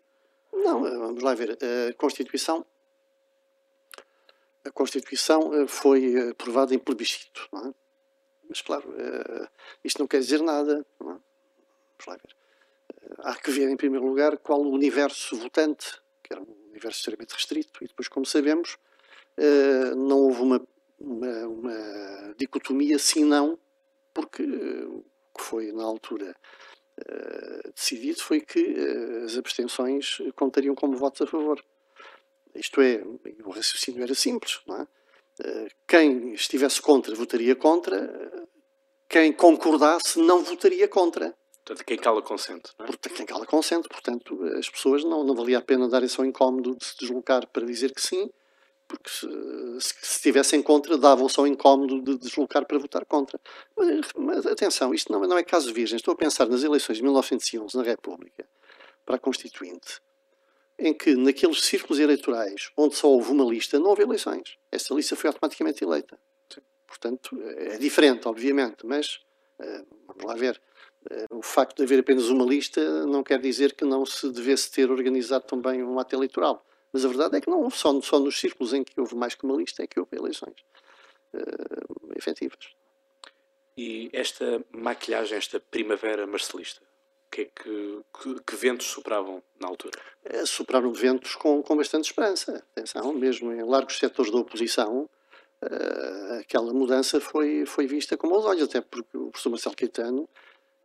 Não, eh, vamos lá ver. A Constituição a Constituição eh, foi eh, aprovada em plebiscito, não é? Mas, claro, isto não quer dizer nada, não é? Vamos lá ver. Há que ver, em primeiro lugar, qual o universo votante, que era um universo extremamente restrito, e depois, como sabemos, não houve uma, uma, uma dicotomia sim-não, porque o que foi, na altura, decidido foi que as abstenções contariam como votos a favor. Isto é, o raciocínio era simples, não é? Eh, quem estivesse contra votaria contra, quem concordasse não votaria contra. Portanto, quem cala consente. Não é? Portanto, quem cala consente. Portanto, as pessoas não, não valia a pena darem só incómodo de se deslocar para dizer que sim, porque se, se, se estivessem contra, davam só incómodo de deslocar para votar contra. Mas, mas, atenção, isto não, não é caso virgem. Estou a pensar nas eleições de 1911 na República, para a Constituinte em que naqueles círculos eleitorais onde só houve uma lista, não houve eleições. Essa lista foi automaticamente eleita. Portanto, é diferente, obviamente, mas uh, vamos lá ver. Uh, o facto de haver apenas uma lista não quer dizer que não se devesse ter organizado também um ato eleitoral. Mas a verdade é que não só, só nos círculos em que houve mais que uma lista é que houve eleições uh, efetivas. E esta maquilhagem, esta primavera marcelista, que, é que, que, que, ventos sopravam na altura? É, sopraram ventos com, com bastante esperança. Atenção, mesmo em largos setores da oposição, uh, aquela mudança foi, foi vista com os olhos, até porque o professor Marcelo Caetano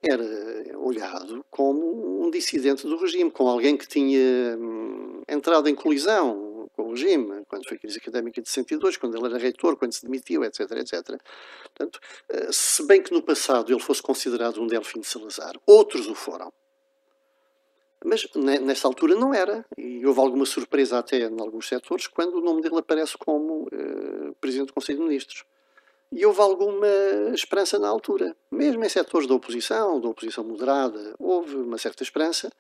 era olhado como um dissidente do regime, como alguém que tinha hum, entrado em colisão com o regime, quando foi crise académica de 62, quando ele era reitor, quando se demitiu, etc, etc. Portanto, eh, se bem que no passado ele fosse considerado um Delfim de Salazar, outros o foram. Mas nessa altura não era, e houve alguma surpresa até em alguns setores quando o nome dele aparece como uh, Presidente do Conselho de Ministros e houve alguma esperança na altura. Mesmo em setores da oposição, da oposição moderada, houve uma certa esperança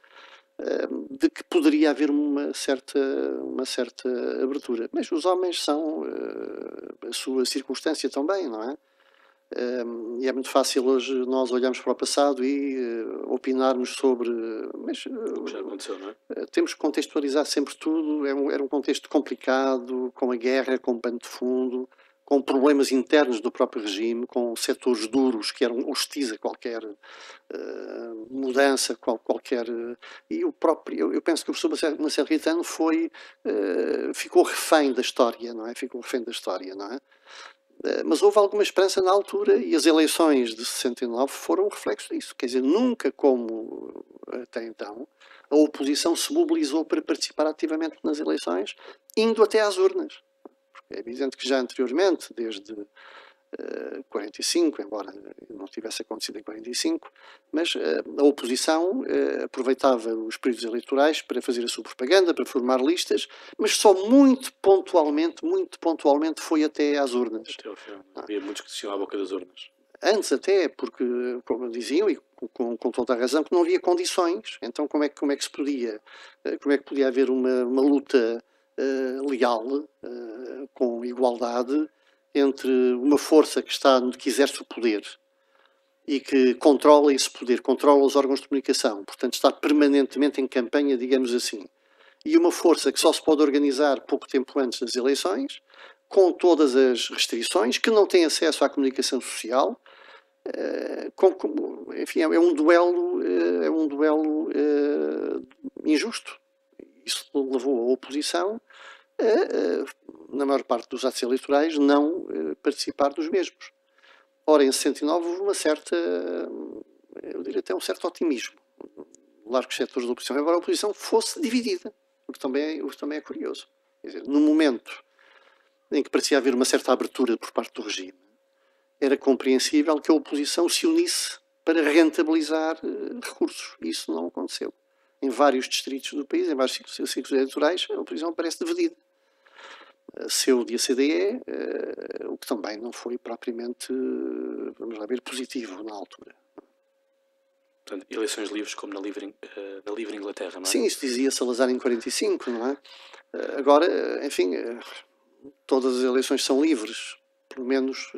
uh, de que poderia haver uma certa, uma certa abertura. Mas os homens são uh, a sua circunstância também, não é? Uh, e é muito fácil hoje nós olharmos para o passado e opinarmos sobre. Mas já aconteceu, não é? temos que contextualizar sempre tudo. É era um contexto complicado, com a guerra, com o pano de fundo com problemas internos do próprio regime, com setores duros que eram hostis a qualquer uh, mudança, qual, qualquer. Uh, e o próprio, eu, eu, penso que o professor Marcelo Ritano foi, uh, ficou refém da história, não é? Ficou refém da história, não é? mas houve alguma esperança na altura e as eleições de 69 foram um reflexo disso. Quer dizer, nunca como até então a oposição se mobilizou para participar ativamente nas eleições, indo até às urnas. É evidente que já anteriormente, desde uh, eh, 45, embora não tivesse acontecido em 45, mas uh, a oposição uh, aproveitava os períodos eleitorais para fazer a sua propaganda, para formar listas, mas só muito pontualmente, muito pontualmente foi até às urnas. Até ao fim. Havia muitos que tinham à boca das urnas. Antes até, porque, como diziam, e com, com, toda a razão, que não havia condições. Então, como é, como é que se podia, como é que podia haver uma, uma luta leal, uh, com igualdade, entre uma força que está que exerce o poder e que controla esse poder, controla os órgãos de comunicação, portanto está permanentemente em campanha, digamos assim, e uma força que só se pode organizar pouco tempo antes das eleições, com todas as restrições, que não tem acesso à comunicação social, uh, com, enfim, é um duelo, é um duelo injusto isso levou a oposição a, na maior parte dos atos eleitorais, não eh, participar dos mesmos. Ora, em 69 houve uma certa, eu diria até um certo otimismo, largos setores da oposição, embora a oposição fosse dividida, o que também o que também é curioso. Quer dizer, no momento em que parecia haver uma certa abertura por parte do regime, era compreensível que a oposição se unisse para rentabilizar uh, recursos. Isso não aconteceu em vários distritos do país, em vários ciclos eleitorais, a oposição parece dividida. Seu de ACDE, eh, o que também não foi propriamente, vamos lá ver, positivo na altura. Portanto, eleições livres como na livre, eh, na livre Inglaterra, não é? Sim, isso dizia Salazar em 45, não é? Eh, agora, enfim, todas as eleições são livres, pelo menos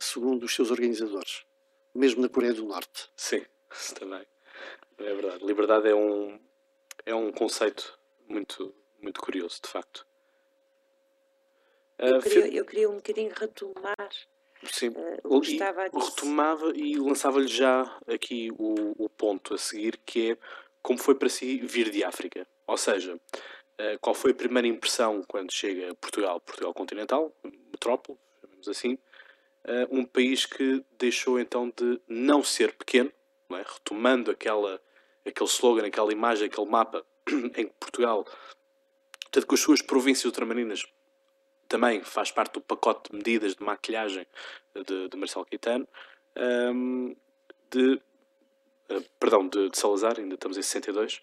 segundo os seus organizadores, mesmo na Coreia do Norte. Sim, [laughs] também. É verdade. Liberdade é um, é um conceito muito, muito curioso, de facto. Eu, uh, queria, eu queria um bocadinho retomar Sim. Uh, o que estava a. Retomava e lançava-lhe já aqui o, o ponto a seguir, que é como foi para si vir de África. Ou seja, uh, qual foi a primeira impressão quando chega a Portugal, Portugal continental, metrópole, chamamos assim, uh, um país que deixou então de não ser pequeno, não é? retomando aquela aquele slogan, aquela imagem, aquele mapa [clears throat] em que Portugal, tanto com as suas províncias ultramarinas, também faz parte do pacote de medidas de maquilhagem de, de Marcelo Caetano, um, de, uh, perdão, de, de, Salazar, ainda estamos em 62,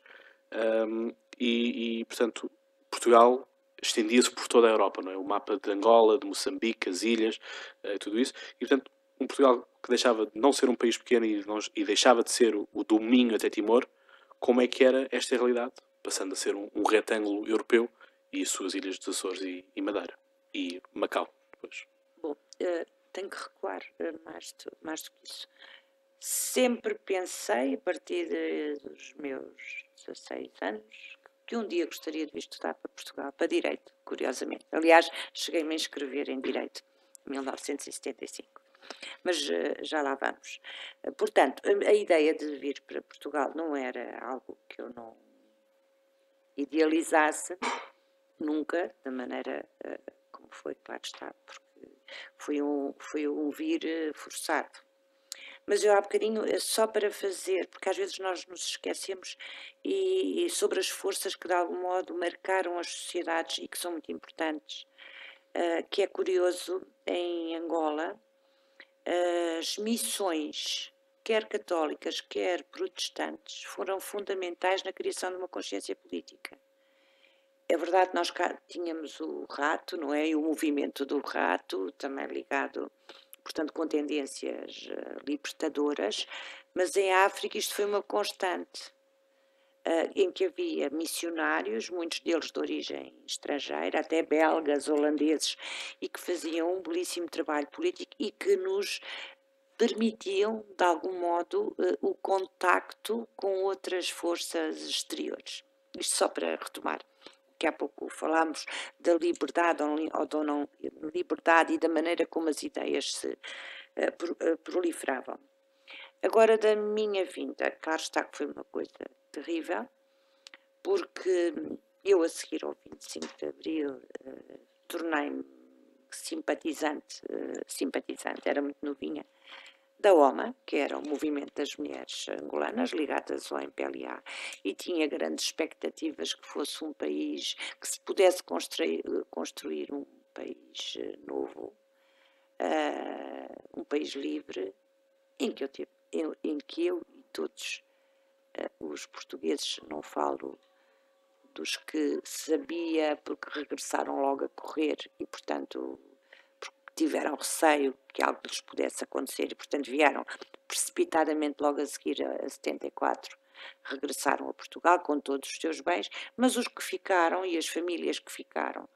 um, e, e, portanto, Portugal estendia-se por toda a Europa, não é? O mapa de Angola, de Moçambique, as ilhas, uh, tudo isso, e portanto, um Portugal que deixava de não ser um país pequeno e, não, e deixava de ser o, domínio até Timor, como é que era esta realidade, passando a ser um, um retângulo europeu e as suas ilhas dos Açores e, e Madeira e Macau depois. Bom, uh, tenho que recuar uh, mais, do, mais do que isso. Sempre pensei, a partir de, dos meus 16 anos, que um dia gostaria de vir estudar para Portugal, para Direito, curiosamente. Aliás, cheguei-me a inscrever em Direito, em 1975 mas eh, já lá vamos. Eh, portanto, a, ideia de vir para Portugal não era algo que eu não idealizasse nunca, da maneira uh, como foi, claro está, porque foi um, foi um vir forçado. Mas eu há bocadinho, só para fazer, porque às vezes nós nos esquecemos e, e sobre as forças que de algum modo marcaram as sociedades e que são muito importantes, uh, que é curioso, em Angola, as missões, quer católicas, quer protestantes, foram fundamentais na criação de uma consciência política. É verdade nós cá tínhamos o rato, não é? E o movimento do rato, também ligado, portanto, com tendências uh, libertadoras, mas em África isto foi uma constante. Uh, em que havia missionários, muitos deles de origem estrangeira, até belgas, holandeses, e que faziam um belíssimo trabalho político e que nos permitiam, de algum modo, uh, o contacto com outras forças exteriores. Isto só para retomar que há pouco falámos da liberdade ou da não liberdade e da maneira como as ideias se uh, proliferavam. Agora, da minha vinda, claro está que foi uma coisa terrível, porque eu, a seguir ao 25 de Abril, uh, tornei-me simpatizante, uh, simpatizante, era muito novinha, da OMA, que era o Movimento das Mulheres Angolanas, ligadas ao MPLA, e tinha grandes expectativas que fosse um país, que se pudesse construir, construir um país eh, novo, uh, um país livre, em que eu, em, em que eu e todos os portugueses, não falo dos que sabia porque regressaram logo a correr e, portanto, tiveram receio que algo lhes pudesse acontecer e, portanto, vieram precipitadamente logo a seguir a 74 regressaram a Portugal com todos os seus bens, mas os que ficaram e as famílias que ficaram,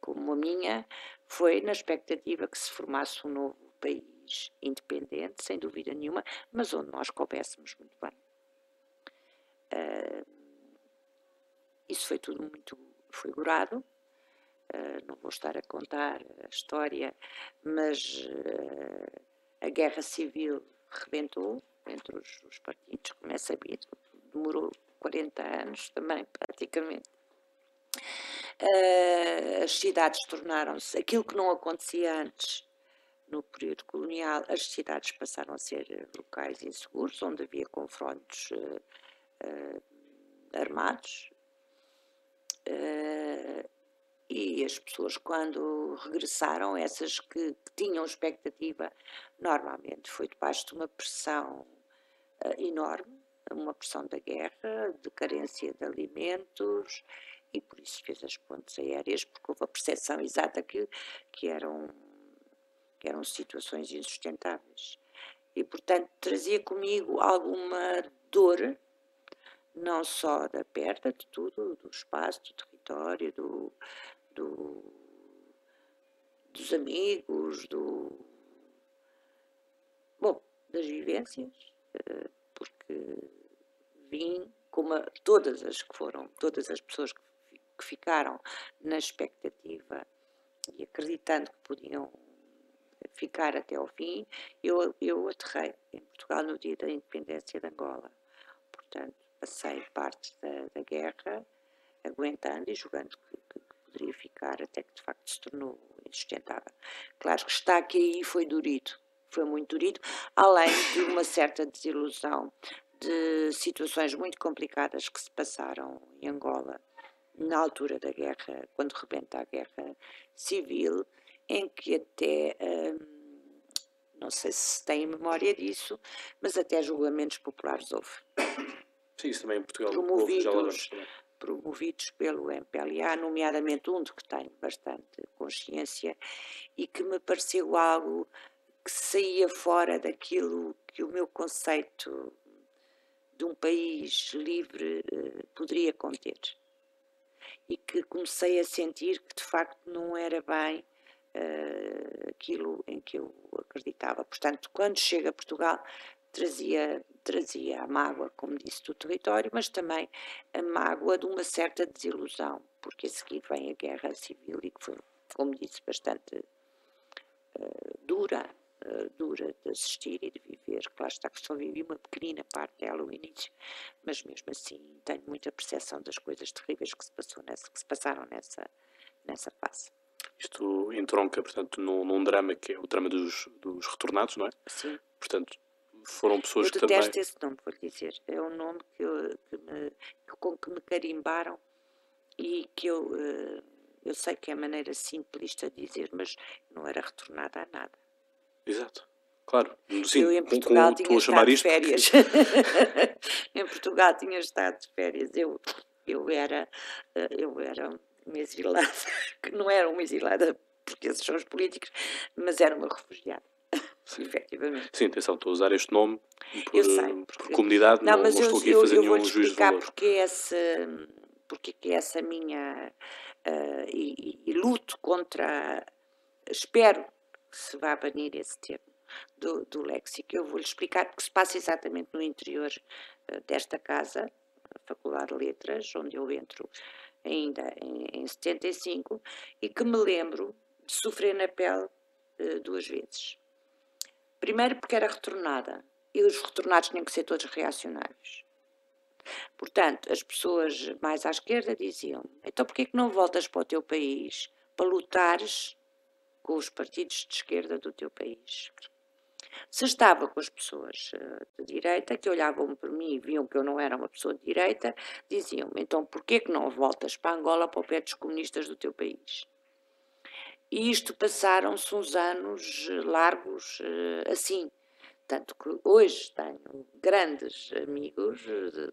como a minha, foi na expectativa que se formasse um novo país independente, sem dúvida nenhuma, mas onde nós coubéssemos muito bem. isso foi tudo muito figurado, Uh, não vou estar a contar a história, mas uh, a guerra civil rebentou entre os, os, partidos, como é sabido, demorou 40 anos também, praticamente. Uh, as cidades tornaram-se aquilo que não acontecia antes no período colonial, as cidades passaram a ser locais inseguros, onde havia confrontos armados. Uh, e as pessoas, quando regressaram, essas que, que tinham expectativa, normalmente foi debaixo de uma pressão uh, enorme uma pressão da guerra, de carência de alimentos, e por isso fez as pontes aéreas, porque houve a percepção exata que, que, eram, que eram situações insustentáveis. E, portanto, trazia comigo alguma dor, não só da perda de tudo, do espaço, do território, do, do, dos amigos, do. Bom, das vivências, eh, porque vim, como todas as que foram, todas as pessoas que ficaram na expectativa e acreditando que podiam ficar até ao fim, eu, eu aterrei em Portugal no dia da independência de Angola. Portanto, passei parte da, da guerra aguentando e jogando que, que, poderia ficar, até que de facto se tornou insustentável. Claro que está que aí foi durido, foi muito durido, além de uma certa desilusão de situações muito complicadas que se passaram em Angola na altura da guerra, quando rebenta a guerra civil, em que até, hum, não sei se tem memória disso, mas até julgamentos populares houve. Sim, isso também em Portugal. Promovidos, promovidos pelo MPLA, nomeadamente um de que tenho bastante consciência e que me pareceu algo que saía fora daquilo que o meu conceito de um país livre uh, poderia conter. E que comecei a sentir que de facto não era bem uh, aquilo em que eu acreditava. Portanto, quando chego a Portugal, trazia, trazia a mágoa, como disse, do território, mas também a mágoa de uma certa desilusão, porque a seguir vem a guerra civil e que foi, como disse, bastante uh, dura, uh, dura de assistir e de viver. Claro está que só vivi uma pequenina parte dela no início, mas mesmo assim tenho muita percepção das coisas terríveis que se, passou nessa, que se passaram nessa, nessa fase. Isto entronca, portanto, num, num drama que é o drama dos, dos retornados, não é? Sim. Portanto, foram pessoas eu que também... Eu detesto esse nome, vou lhe dizer. É um nome que, eu, que me, com que me carimbaram e que eu, eh, eu sei que é a maneira simplista de dizer, mas não era retornada a nada. Exato. Claro, sim, eu em Portugal com, tinha estado de férias. [laughs] Em Portugal tinha estado de férias. Eu, eu, era, eh, eu era uma exilada, [laughs] que não era uma exilada porque esses são os políticos, mas era uma refugiada. [laughs] Sim. Efetivamente. Sim, atenção, estou a usar este nome por, sei, porque... por comunidade, não, não, mas não estou aqui a fazer eu, eu nenhum juízo de valor. Porque essa, porque é essa minha. Uh, e, e, luto contra. Espero que se vá banir esse termo do, do léxico. Eu vou-lhe explicar porque se passa exatamente no interior uh, desta casa, Faculdade de Letras, onde eu entro ainda em, em 75, e que me lembro de sofrer na pele uh, duas vezes. Primeiro porque era retornada, e os retornados tinham que ser todos reacionários. Portanto, as pessoas mais à esquerda diziam: então porquê que não voltas para o teu país para lutares com os partidos de esquerda do teu país? Se estava com as pessoas eh, de direita, que olhavam para mim e viam que eu não era uma pessoa de direita, diziam-me, então porquê que não voltas para Angola para o pé dos comunistas do teu país? E isto passaram-se uns anos eh, largos eh, assim. Tanto que hoje tenho grandes amigos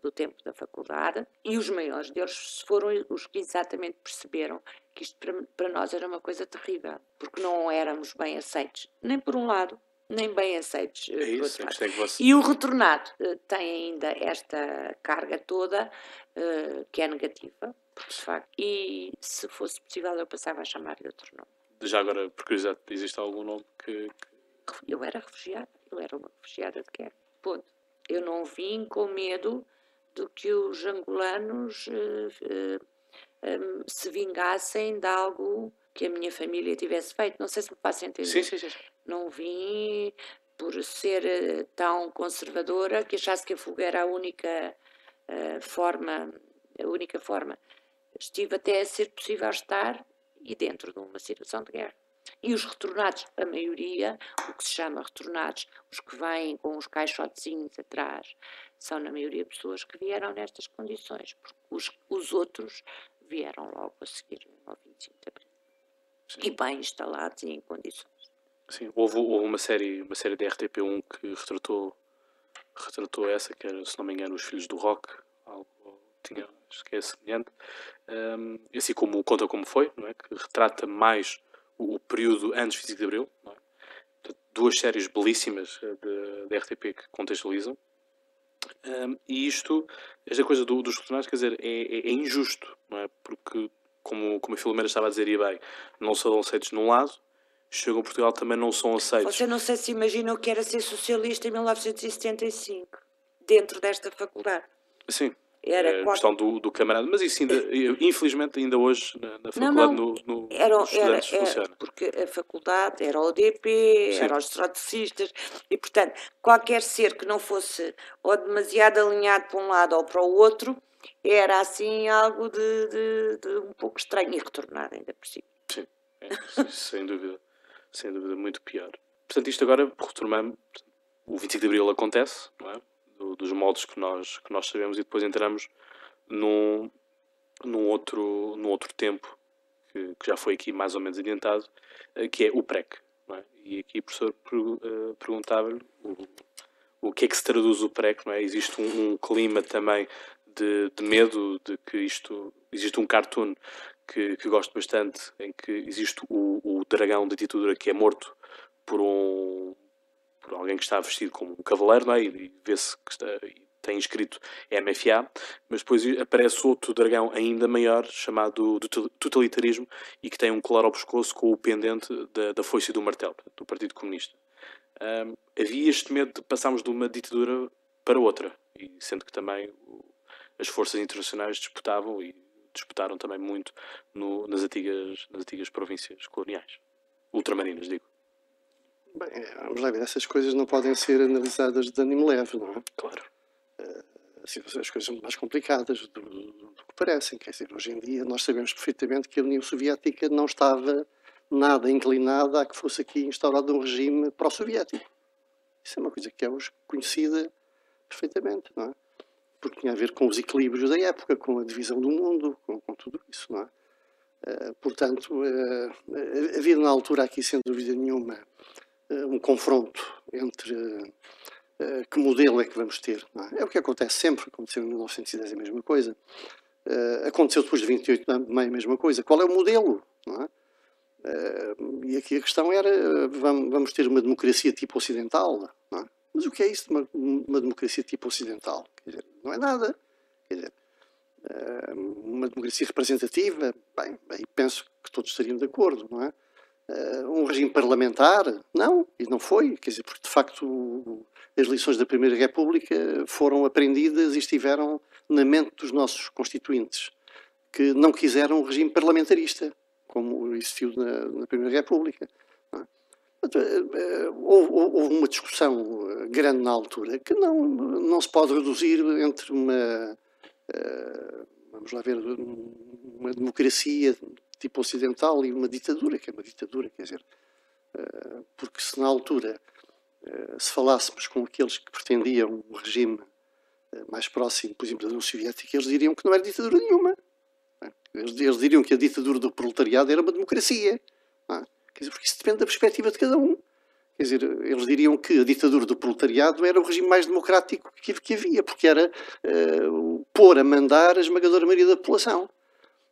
do tempo da faculdade e os maiores deles foram os que exatamente perceberam que isto para, para nós era uma coisa terrível, porque não éramos bem aceitos, nem por um lado, nem bem aceitos. Eh, é isso, você... E o retornado uh, tem ainda esta carga toda, uh, que é negativa, de facto, e se fosse possível eu passava a chamar-lhe outro nome. Já agora, por curiosidade, existe algum nome que. Eu era refugiada, eu era uma refugiada de guerra, ponto. Eu não vim com medo de que os angolanos uh, um, se vingassem de algo que a minha família tivesse feito. Não sei se me faço entender. Sim, sim, sim. Não vim por ser eh, tão conservadora que achasse que a fuga era a única uh, forma, a única forma. Estive até a ser possível estar e dentro de uma situação de guerra. E os retornados, a maioria, o que se chama retornados, os que vêm com os caixotezinhos atrás, são na maioria pessoas que vieram nestas condições, porque os, os outros vieram logo a seguir ao 25 de Abril. Sim. E bem instalados e em condições. Sim, houve, houve uma série, uma série de RTP1 que retratou, retratou essa, que era, se não me engano, Os Filhos do Rock, algo tinha, acho que é semelhante, um, assim como Conta Como Foi, não é? que retrata mais o, o período antes de 25 de Abril, é? duas séries belíssimas eh, da RTP que contextualizam, um, e isto, esta coisa do, dos retornados, quer dizer, é, é, é, injusto, não é? Porque, como, como a Filomena estava a dizer, e bem, não são aceitos num lado, chegam a Portugal também não são aceitos. Você não sei se imagina o que era ser socialista em 1975, dentro desta faculdade. Sim. Era é a questão do, do camarada, mas isso ainda, infelizmente ainda hoje na, na faculdade não, não. No, no, era, era, era, porque a faculdade era o DP, Sim. eram os trotskistas e portanto qualquer ser que não fosse ou demasiado alinhado para um lado ou para o outro era assim algo de, de, de um pouco estranho e retornado ainda por cima. Sim, é, sem dúvida sem dúvida, muito pior. Portanto, isto agora, retomando, o 25 de Abril acontece, não é? Do, dos modos que nós, que nós sabemos, e depois entramos num, num, outro, num outro tempo, que, que já foi aqui mais ou menos adiantado, eh, que é o PREC. É? E aqui o professor uh, perguntava-lhe o, o que é que se traduz o PREC, não é? Existe um, um clima também de, de, medo de que isto. Existe um cartoon que, que gosto bastante, em que existe o, o dragão da ditadura que é morto por um por alguém que está vestido como um cavaleiro, não é? E, vê-se que está, tem escrito MFA, mas depois aparece outro dragão ainda maior, chamado do totalitarismo, e que tem um colar ao pescoço com o pendente da, da foice do martelo, do Partido Comunista. Um, havia este medo de passarmos de uma ditadura para outra, e sendo que também as forças internacionais disputavam e disputaram também muito no, nas, antigas, nas antigas províncias coloniais. Ultramarinas, digo. Bem, vamos lá ver, essas coisas não podem ser analisadas de ânimo leve, não é? Claro. Uh, assim, as coisas são mais complicadas do, do, que parecem. Quer dizer, hoje em dia nós sabemos perfeitamente que a União Soviética não estava nada inclinada a que fosse aqui instaurado um regime pró-soviético. Isso é uma coisa que é hoje conhecida perfeitamente, não é? Porque tinha a ver com os equilíbrios da época, com a divisão do mundo, com, com tudo isso, não é? Uh, portanto, uh, havia na altura aqui, sem dúvida nenhuma, uh, um confronto entre que modelo é que vamos ter. É? é? o que acontece sempre, aconteceu em 1910 a mesma coisa, aconteceu depois de 28 de maio a mesma coisa. Qual é o modelo? É? e aqui a questão era, vamos, vamos ter uma democracia tipo ocidental, não é? Mas o que é isso de uma, uma democracia tipo ocidental? Dizer, não é nada. Dizer, eh, uma democracia representativa, bem, bem, penso que todos estariam de acordo, não é? Eh, um regime parlamentar, não, e não foi, quer dizer, porque de facto as lições da Primeira República foram aprendidas e estiveram na mente dos nossos constituintes, que não quiseram um regime parlamentarista, como existiu na, na Primeira República. Eh, eh, houve, uma discussão eh, grande na altura que não, não se pode reduzir entre uma, vamos lá ver, uma democracia tipo ocidental e uma ditadura, que é uma ditadura, quer dizer, porque se na altura se falássemos com aqueles que pretendiam um regime mais próximo, por exemplo, da União Soviética, eles diriam que não era ditadura nenhuma. Eles, diriam que a ditadura do proletariado era uma democracia. Quer dizer, porque isso depende da perspectiva de cada um. Quer dizer, eles diriam que a ditadura do proletariado era o regime mais democrático que, havia, porque era uh, pôr a mandar a esmagadora maioria da população.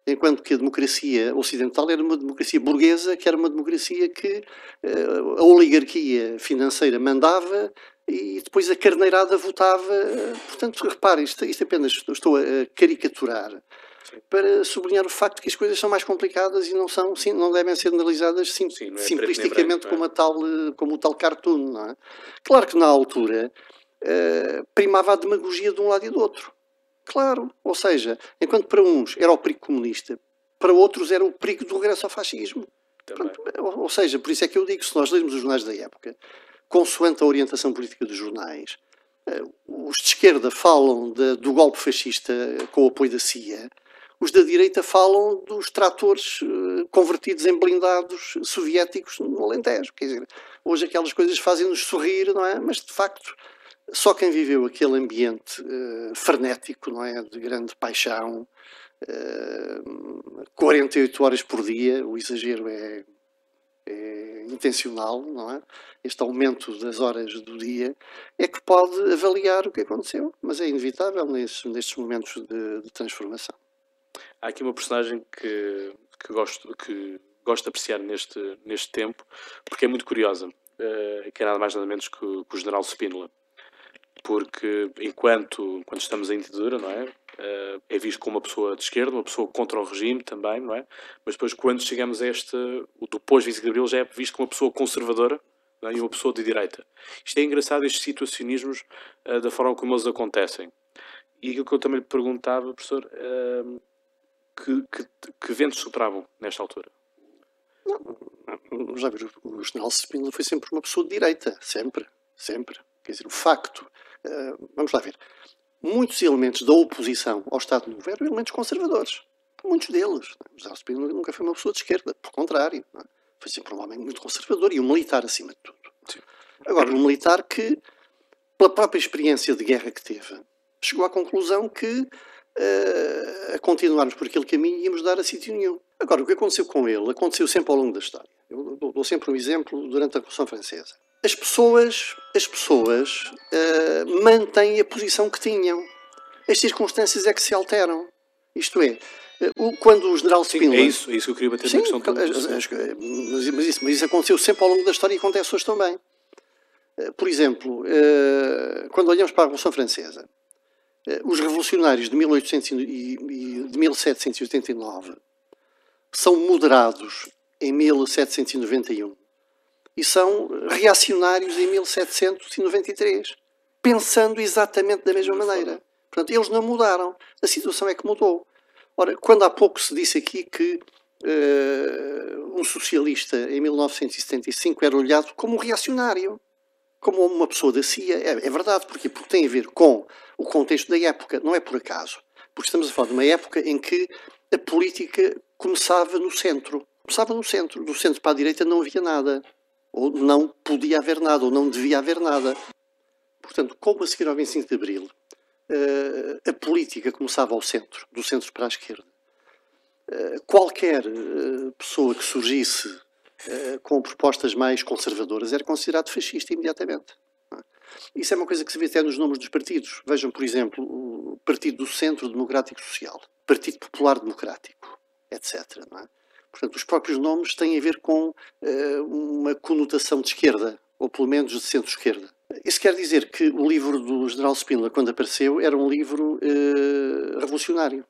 Enquanto que a democracia ocidental era uma democracia burguesa, que era uma democracia que uh, a oligarquia financeira mandava e depois a carneirada votava. Portanto, repare, isto, isto apenas estou a caricaturar para sublinhar o facto que as coisas são mais complicadas e não são, sim, não devem ser analisadas sim, sim, é simplisticamente como, a tal, eh, como o tal cartoon. Não é? Claro que na altura uh, primava a demagogia de um lado e do outro. Claro, ou seja, enquanto para uns era o perigo comunista, para outros era o perigo do regresso ao fascismo. Pronto, ou seja, por isso é que eu digo, se nós lermos os jornais da época, consoante a orientação política dos jornais, uh, os de esquerda falam de, do golpe fascista com o apoio da CIA, os da direita falam dos tratores uh, convertidos em blindados soviéticos no Alentejo. Quer dizer, hoje aquelas coisas fazem-nos sorrir, não é? Mas de facto, só quem viveu aquele ambiente uh, frenético, não é? De grande paixão, uh, eh, 48 horas por dia, o exagero é, é intencional, não é? Este aumento das horas do dia é que pode avaliar o que aconteceu, mas é inevitável nestes, nestes momentos de, de transformação. Há aqui uma personagem que, que, gosto, que gosto de apreciar neste, neste tempo, porque é muito curiosa, uh, que é nada mais nada menos que, que o General Spínola. Porque enquanto, enquanto estamos em ditadura, não é? Uh, é visto como uma pessoa de esquerda, uma pessoa contra o regime também, não é? Mas depois, quando chegamos a este, o do pós-25 de já é visto como uma pessoa conservadora é? e uma pessoa de direita. Isto é engraçado, estes situacionismos, uh, da forma como eles acontecem. E aquilo que eu também lhe perguntava, professor, uh, que, que, que ventos sopravam nesta altura? Não, já viu, o general Spínola foi sempre uma pessoa de direita, sempre, sempre. Quer dizer, o facto, uh, vamos lá ver, muitos elementos da oposição ao Estado Novo eram elementos conservadores. Muitos deles. O general Spínola nunca foi uma pessoa de esquerda, por contrário. É? Foi sempre um homem muito conservador e um militar acima de tudo. Sim. Agora, um militar que, pela própria experiência de guerra que teve, chegou à conclusão que uh, a continuarmos por aquele caminho íamos dar a sítio nenhum. Agora, o que aconteceu com ele aconteceu sempre ao longo da história. Eu dou sempre um exemplo durante a Revolução Francesa. As pessoas, as pessoas uh, mantêm a posição que tinham. As circunstâncias é que se alteram. Isto é, eh, quando o general Spínola... é isso, é isso que eu queria bater sim, na questão. As, as, mas, mas, isso, mas isso aconteceu sempre ao longo da história e acontece hoje também. Por exemplo, quando olhamos para a Revolução Francesa, eh, os revolucionários de, 1800 e, de 1789 são moderados em 1791 e são reacionários em 1793, pensando exatamente da mesma maneira. Portanto, eles não mudaram. A situação é que mudou. Ora, quando há pouco se disse aqui que uh, um socialista em 1975 era olhado como um reacionário como uma pessoa da CIA, é, é verdade, porque, porque tem a ver com o contexto da época, não é por acaso. Porque estamos a falar de uma época em que a política começava no centro. Começava no centro. Do centro para a direita não havia nada. Ou não podia haver nada, ou não devia haver nada. Portanto, como a seguir ao 25 de Abril, eh, a política começava ao centro, do centro para a esquerda. Eh, qualquer eh, pessoa que surgisse com propostas mais conservadoras era considerado fascista imediatamente. É? Isso é uma coisa que se vê até nos nomes dos partidos. Vejam, por exemplo, o Partido do Centro Democrático Social, Partido Popular Democrático, etc. É? Portanto, os próprios nomes têm a ver com uh, uma conotação de esquerda, ou pelo menos de centro-esquerda. Isso quer dizer que o livro do General Spínola, quando apareceu, era um livro uh, revolucionário.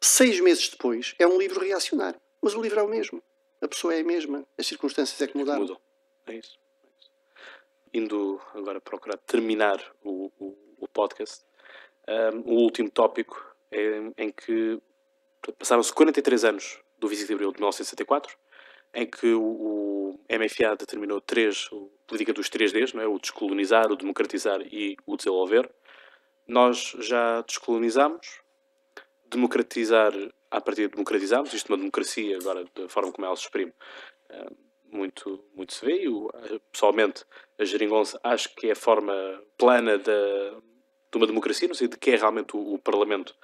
Seis meses depois, é um livro reacionário. Mas o livro é o mesmo a pessoa é a mesma, as circunstâncias é que mudaram. Mudam. É isso. É isso. Indo agora procurar terminar o, o, o podcast, um, o último tópico em, em que passaram-se 43 anos do 25 de abril de 1964, em que o, o MFA determinou três, a política dos três Ds, não é? o descolonizar, o democratizar e o desenvolver. Nós já descolonizamos, democratizar, a partir de democratizarmos, isto é uma democracia, agora da forma como ela se exprime, eh, muito, muito se vê. Eu, pessoalmente, a geringonça acho que é a forma plana de, de uma democracia, no sentido de que é realmente o, o Parlamento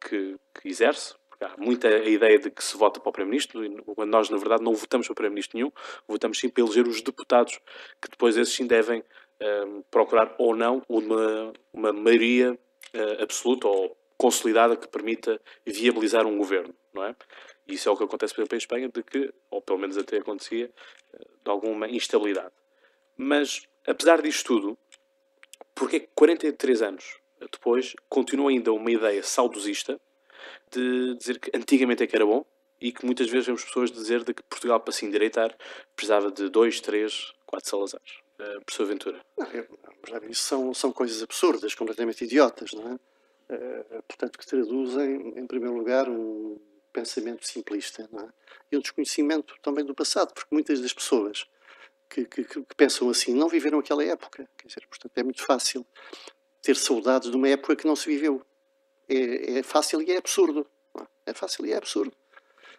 que, que exerce, há muita ideia de que se vota para o Primeiro-Ministro, quando nós, na verdade, não votamos para o Primeiro-Ministro nenhum, votamos sim para eleger os deputados, que depois esses sim devem um, eh, procurar ou não uma, uma maioria uh, absoluta ou consolidada que permita viabilizar um governo, não é? Isso é o que acontece, por exemplo, em Espanha, de que, ou pelo menos até acontecia, eh, de alguma instabilidade. Mas, apesar disto tudo, porque é que 43 anos depois continua ainda uma ideia saudosista de dizer que antigamente é que era bom e que muitas vezes vemos pessoas dizer de que Portugal, para se endireitar, precisava de dois, três, quatro Salazares. Uh, por sua aventura. Não, eu, vi, são, são coisas absurdas, completamente idiotas, não é? Uh, portanto, que traduzem, em primeiro lugar, um pensamento simplista é? e um desconhecimento também do passado, porque muitas das pessoas que, que, que, pensam assim não viveram aquela época. Dizer, portanto, é muito fácil ter saudades de uma época que não se viveu. É, é fácil e é absurdo. É? é fácil e é absurdo.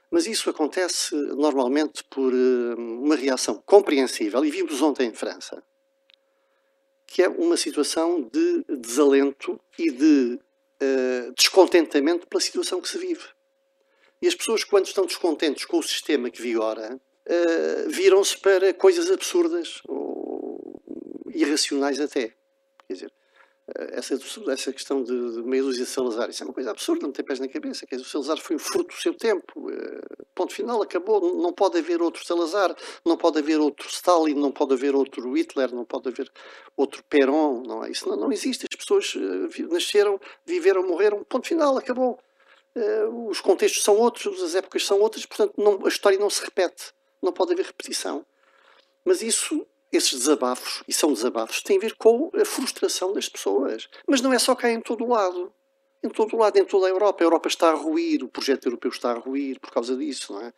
Mas isso acontece normalmente por uh, uma reação compreensível, e vimos ontem em França, que é uma situação de desalento e de uh, descontentamento pela situação que se vive. E as pessoas, quando estão descontentes com o sistema que vigora, uh, viram-se para coisas absurdas ou irracionais até. Quer dizer, essa, essa questão de, de meia dúzia de Salazar, isso é uma coisa absurda, não tem pés na cabeça. Quer dizer, o Salazar foi um fruto do seu tempo. Uh, ponto final, acabou. Não pode haver outro Salazar, não pode haver outro Stalin, não pode haver outro Hitler, não pode haver outro Perón. Não é? Isso não, não existe. As pessoas nasceram, viveram, morreram. Ponto final, acabou. Os contextos são outros, as épocas são outras, portanto não, a história não se repete, não pode haver repetição. Mas isso, esses desabafos, e são desabafos, têm a ver com a frustração das pessoas. Mas não é só cá em todo o lado. Em todo o lado, em toda a Europa. A Europa está a ruir, o projeto europeu está a ruir por causa disso, não é?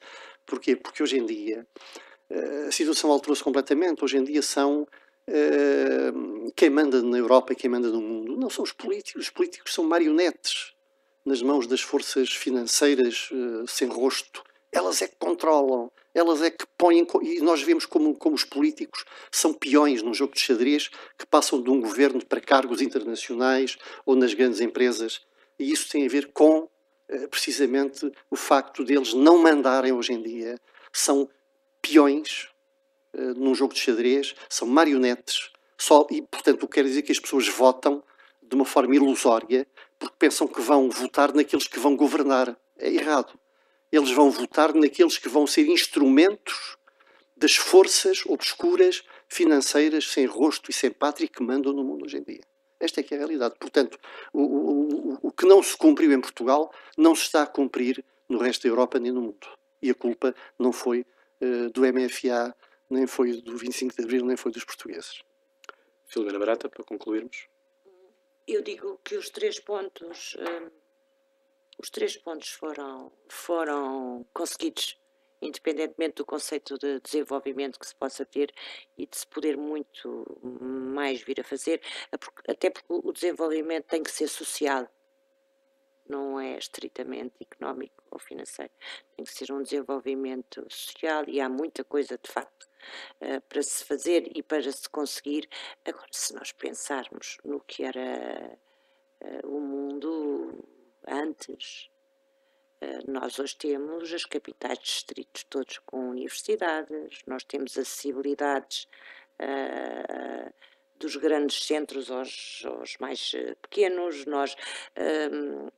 Porquê? Porque hoje em dia uh, a situação alterou-se completamente. Hoje em dia são Uh, quem manda na Europa e quem manda no mundo não são os políticos, os políticos são marionetes nas mãos das forças financeiras uh, sem rosto. Elas é que controlam, elas é que põem. E nós vemos como, como os políticos são peões num jogo de xadrez que passam de um governo para cargos internacionais ou nas grandes empresas. E isso tem a ver com, uh, precisamente, o facto deles não mandarem hoje em dia. São peões uh, num jogo de xadrez, são marionetes. Só, e, portanto, quer dizer que as pessoas votam de uma forma ilusória porque pensam que vão votar naqueles que vão governar. É errado. Eles vão votar naqueles que vão ser instrumentos das forças obscuras, financeiras, sem rosto e sem pátria que mandam no mundo hoje em dia. Esta é que é a realidade. Portanto, o, o, o que não se cumpriu em Portugal não se está a cumprir no resto da Europa nem no mundo. E a culpa não foi uh, do MFA, nem foi do 25 de Abril, nem foi dos portugueses. Filomena Barata, para concluirmos. Eu digo que os três pontos, um, os três pontos foram, foram conseguidos, independentemente do conceito de desenvolvimento que se possa ter e de se poder muito mais vir a fazer, até porque o desenvolvimento tem que ser social, não é estritamente económico ou financeiro. Tem que ser um desenvolvimento social e há muita coisa, de facto, uh, para se fazer e para se conseguir. Agora, se nós pensarmos no que era uh, o mundo antes, uh, nós hoje temos as capitais distritos todos com universidades, nós temos acessibilidades dos grandes centros aos, aos mais pequenos, nós um,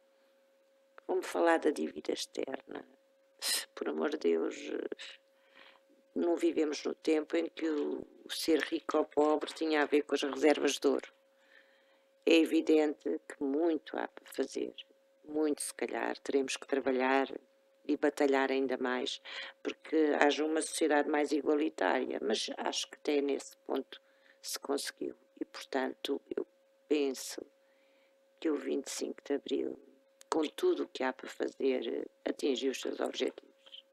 vamos falar da dívida externa. Por amor de Deus, não vivemos no tempo em que o, ser rico ou pobre tinha a ver com as reservas de ouro. É evidente que muito há para fazer, muito se calhar teremos que trabalhar e batalhar ainda mais porque haja uma sociedade mais igualitária, mas acho que até nesse ponto se conseguiu e, portanto, eu penso que o 25 de Abril, com tudo o que há para fazer, atingiu os seus objetivos.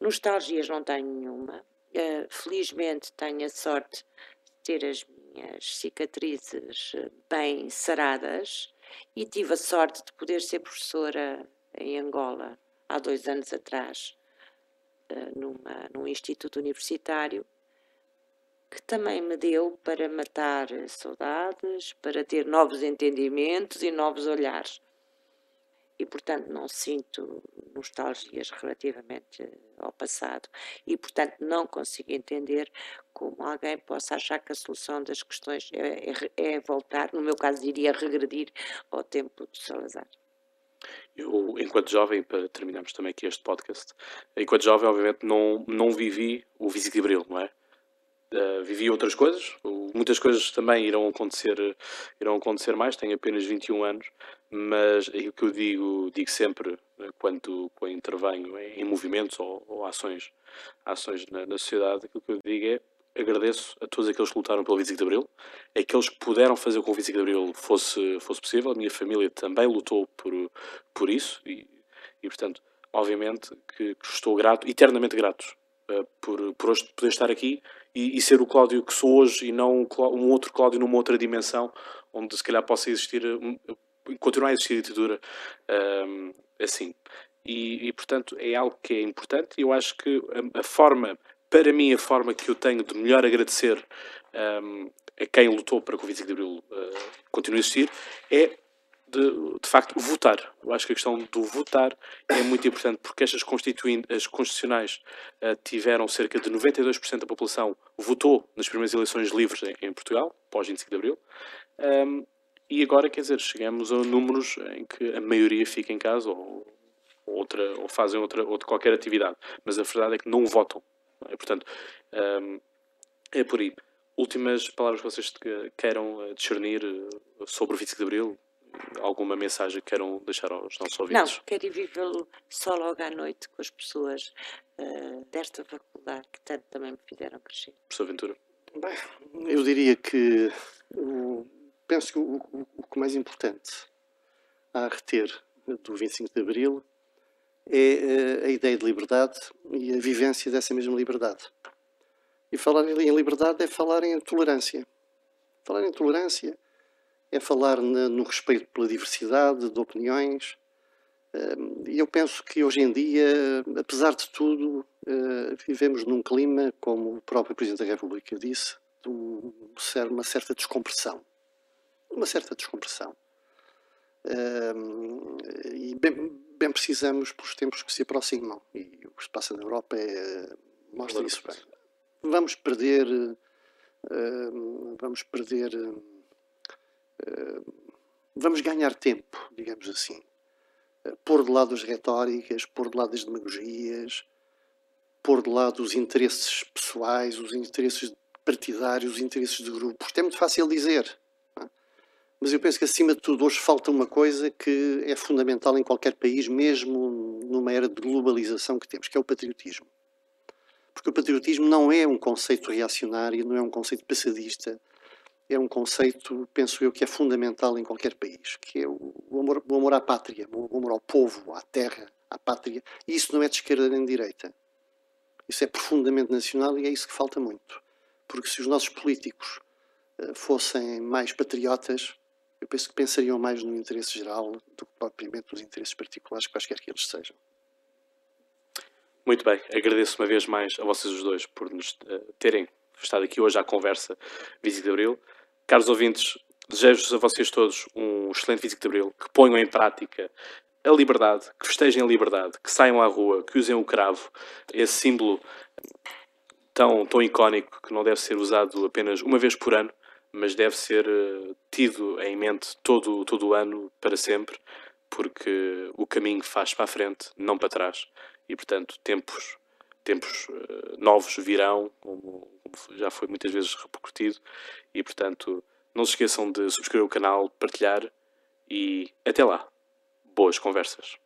Nostalgias não tenho nenhuma. Uh, felizmente tenho a sorte de ter as minhas cicatrizes bem saradas e tive a sorte de poder ser professora em Angola há dois anos atrás, uh, numa, num instituto universitário, que também me deu para matar saudades, para ter novos entendimentos e novos olhares e, portanto, não sinto nostalgias relativamente ao passado e, portanto, não consigo entender como alguém possa achar que a solução das questões é, é, é voltar, no meu caso, diria regredir ao tempo de Salazar. Eu, enquanto jovem, para terminarmos também aqui este podcast, enquanto jovem, obviamente, não, não vivi o Visite de Abril, não é? Uh, vivi outras coisas, muitas coisas também irão acontecer, irão acontecer mais, tenho apenas 21 anos, mas o que eu digo, digo sempre eh, quando, quando intervenho em, movimentos ou, ou, ações, ações na, na, sociedade, aquilo que eu digo é agradeço a todos aqueles que lutaram pelo 25 de Abril, aqueles que puderam fazer com que o 25 de Abril fosse, fosse possível, a minha família também lutou por, por isso. E, e portanto, obviamente que, que estou grato, eternamente grato uh, por, por hoje poder estar aqui e, e, ser o Cláudio que sou hoje e não um, outro Cláudio numa outra dimensão onde se calhar possa existir, um, continuar a existir ditadura um, assim. E, e, portanto é algo que é importante e eu acho que a, a, forma, para mim, a forma que eu tenho de melhor agradecer um, a quem lutou para que o 25 de Abril uh, continue a existir é de, de, facto, votar. Eu acho que a questão do votar é muito importante porque estas as constitucionais uh, tiveram cerca de 92% da população votou nas primeiras eleições livres em, em Portugal, pós 25 de Abril. Um, e agora, quer dizer, chegamos a números em que a maioria fica em casa ou, outra, ou fazem outra, outra qualquer atividade. Mas a verdade é que não votam. Não é? Portanto, um, é por aí. Últimas palavras que vocês queiram eh, discernir eh, sobre o 25 de Abril? Alguma mensagem que queiram deixar aos nossos ouvintes? Não, quero vivê-lo só logo à noite com as pessoas uh, desta faculdade que tanto também me fizeram crescer. Professor Ventura? Bem, eu diria que o penso que o, o, o que mais importante a reter do 25 de Abril é eh, a ideia de liberdade e a vivência dessa mesma liberdade. E falar em liberdade é falar em tolerância. Falar em tolerância é falar no respeito pela diversidade de opiniões. Eh, e eu penso que hoje em dia, apesar de tudo, eh, vivemos num clima, como o próprio Presidente da República disse, de uma certa descompressão uma certa descompressão. Um, e bem, bem, precisamos pelos tempos que se aproximam. E o que se passa na Europa é, mostra isso bem. Vamos perder. Vamos perder. Uh, vamos ganhar tempo, digamos assim. Uh, pôr de lado as retóricas, pôr de lado as demagogias, pôr de lado os interesses pessoais, os interesses partidários, os interesses de grupos. É muito fácil dizer. Mas eu penso que, acima de tudo, hoje falta uma coisa que é fundamental em qualquer país, mesmo numa era de globalização que temos, que é o patriotismo. Porque o patriotismo não é um conceito reacionário, não é um conceito passadista, é um conceito, penso eu, que é fundamental em qualquer país, que é o amor, o amor à pátria, o amor ao povo, à terra, à pátria. E isso não é de esquerda nem de direita. Isso é profundamente nacional e é isso que falta muito. Porque se os nossos políticos uh, fossem mais patriotas, eu penso que pensariam mais no interesse geral do que propriamente nos interesses particulares, quaisquer que eles sejam. Muito bem, agradeço uma vez mais a vocês os dois por nos uh, terem estado aqui hoje à conversa 25 de Abril. Caros ouvintes, desejo a vocês todos um excelente 25 de Abril, que ponham em prática a liberdade, que festejem a liberdade, que saiam à rua, que usem o cravo, esse símbolo tão, tão icónico que não deve ser usado apenas uma vez por ano, mas deve ser eh, tido em mente todo, todo o ano, para sempre, porque o caminho faz para a frente, não para trás. E, portanto, tempos, tempos uh, novos virão, como, já foi muitas vezes repercutido. E, portanto, não se esqueçam de subscrever o canal, partilhar e até lá. Boas conversas.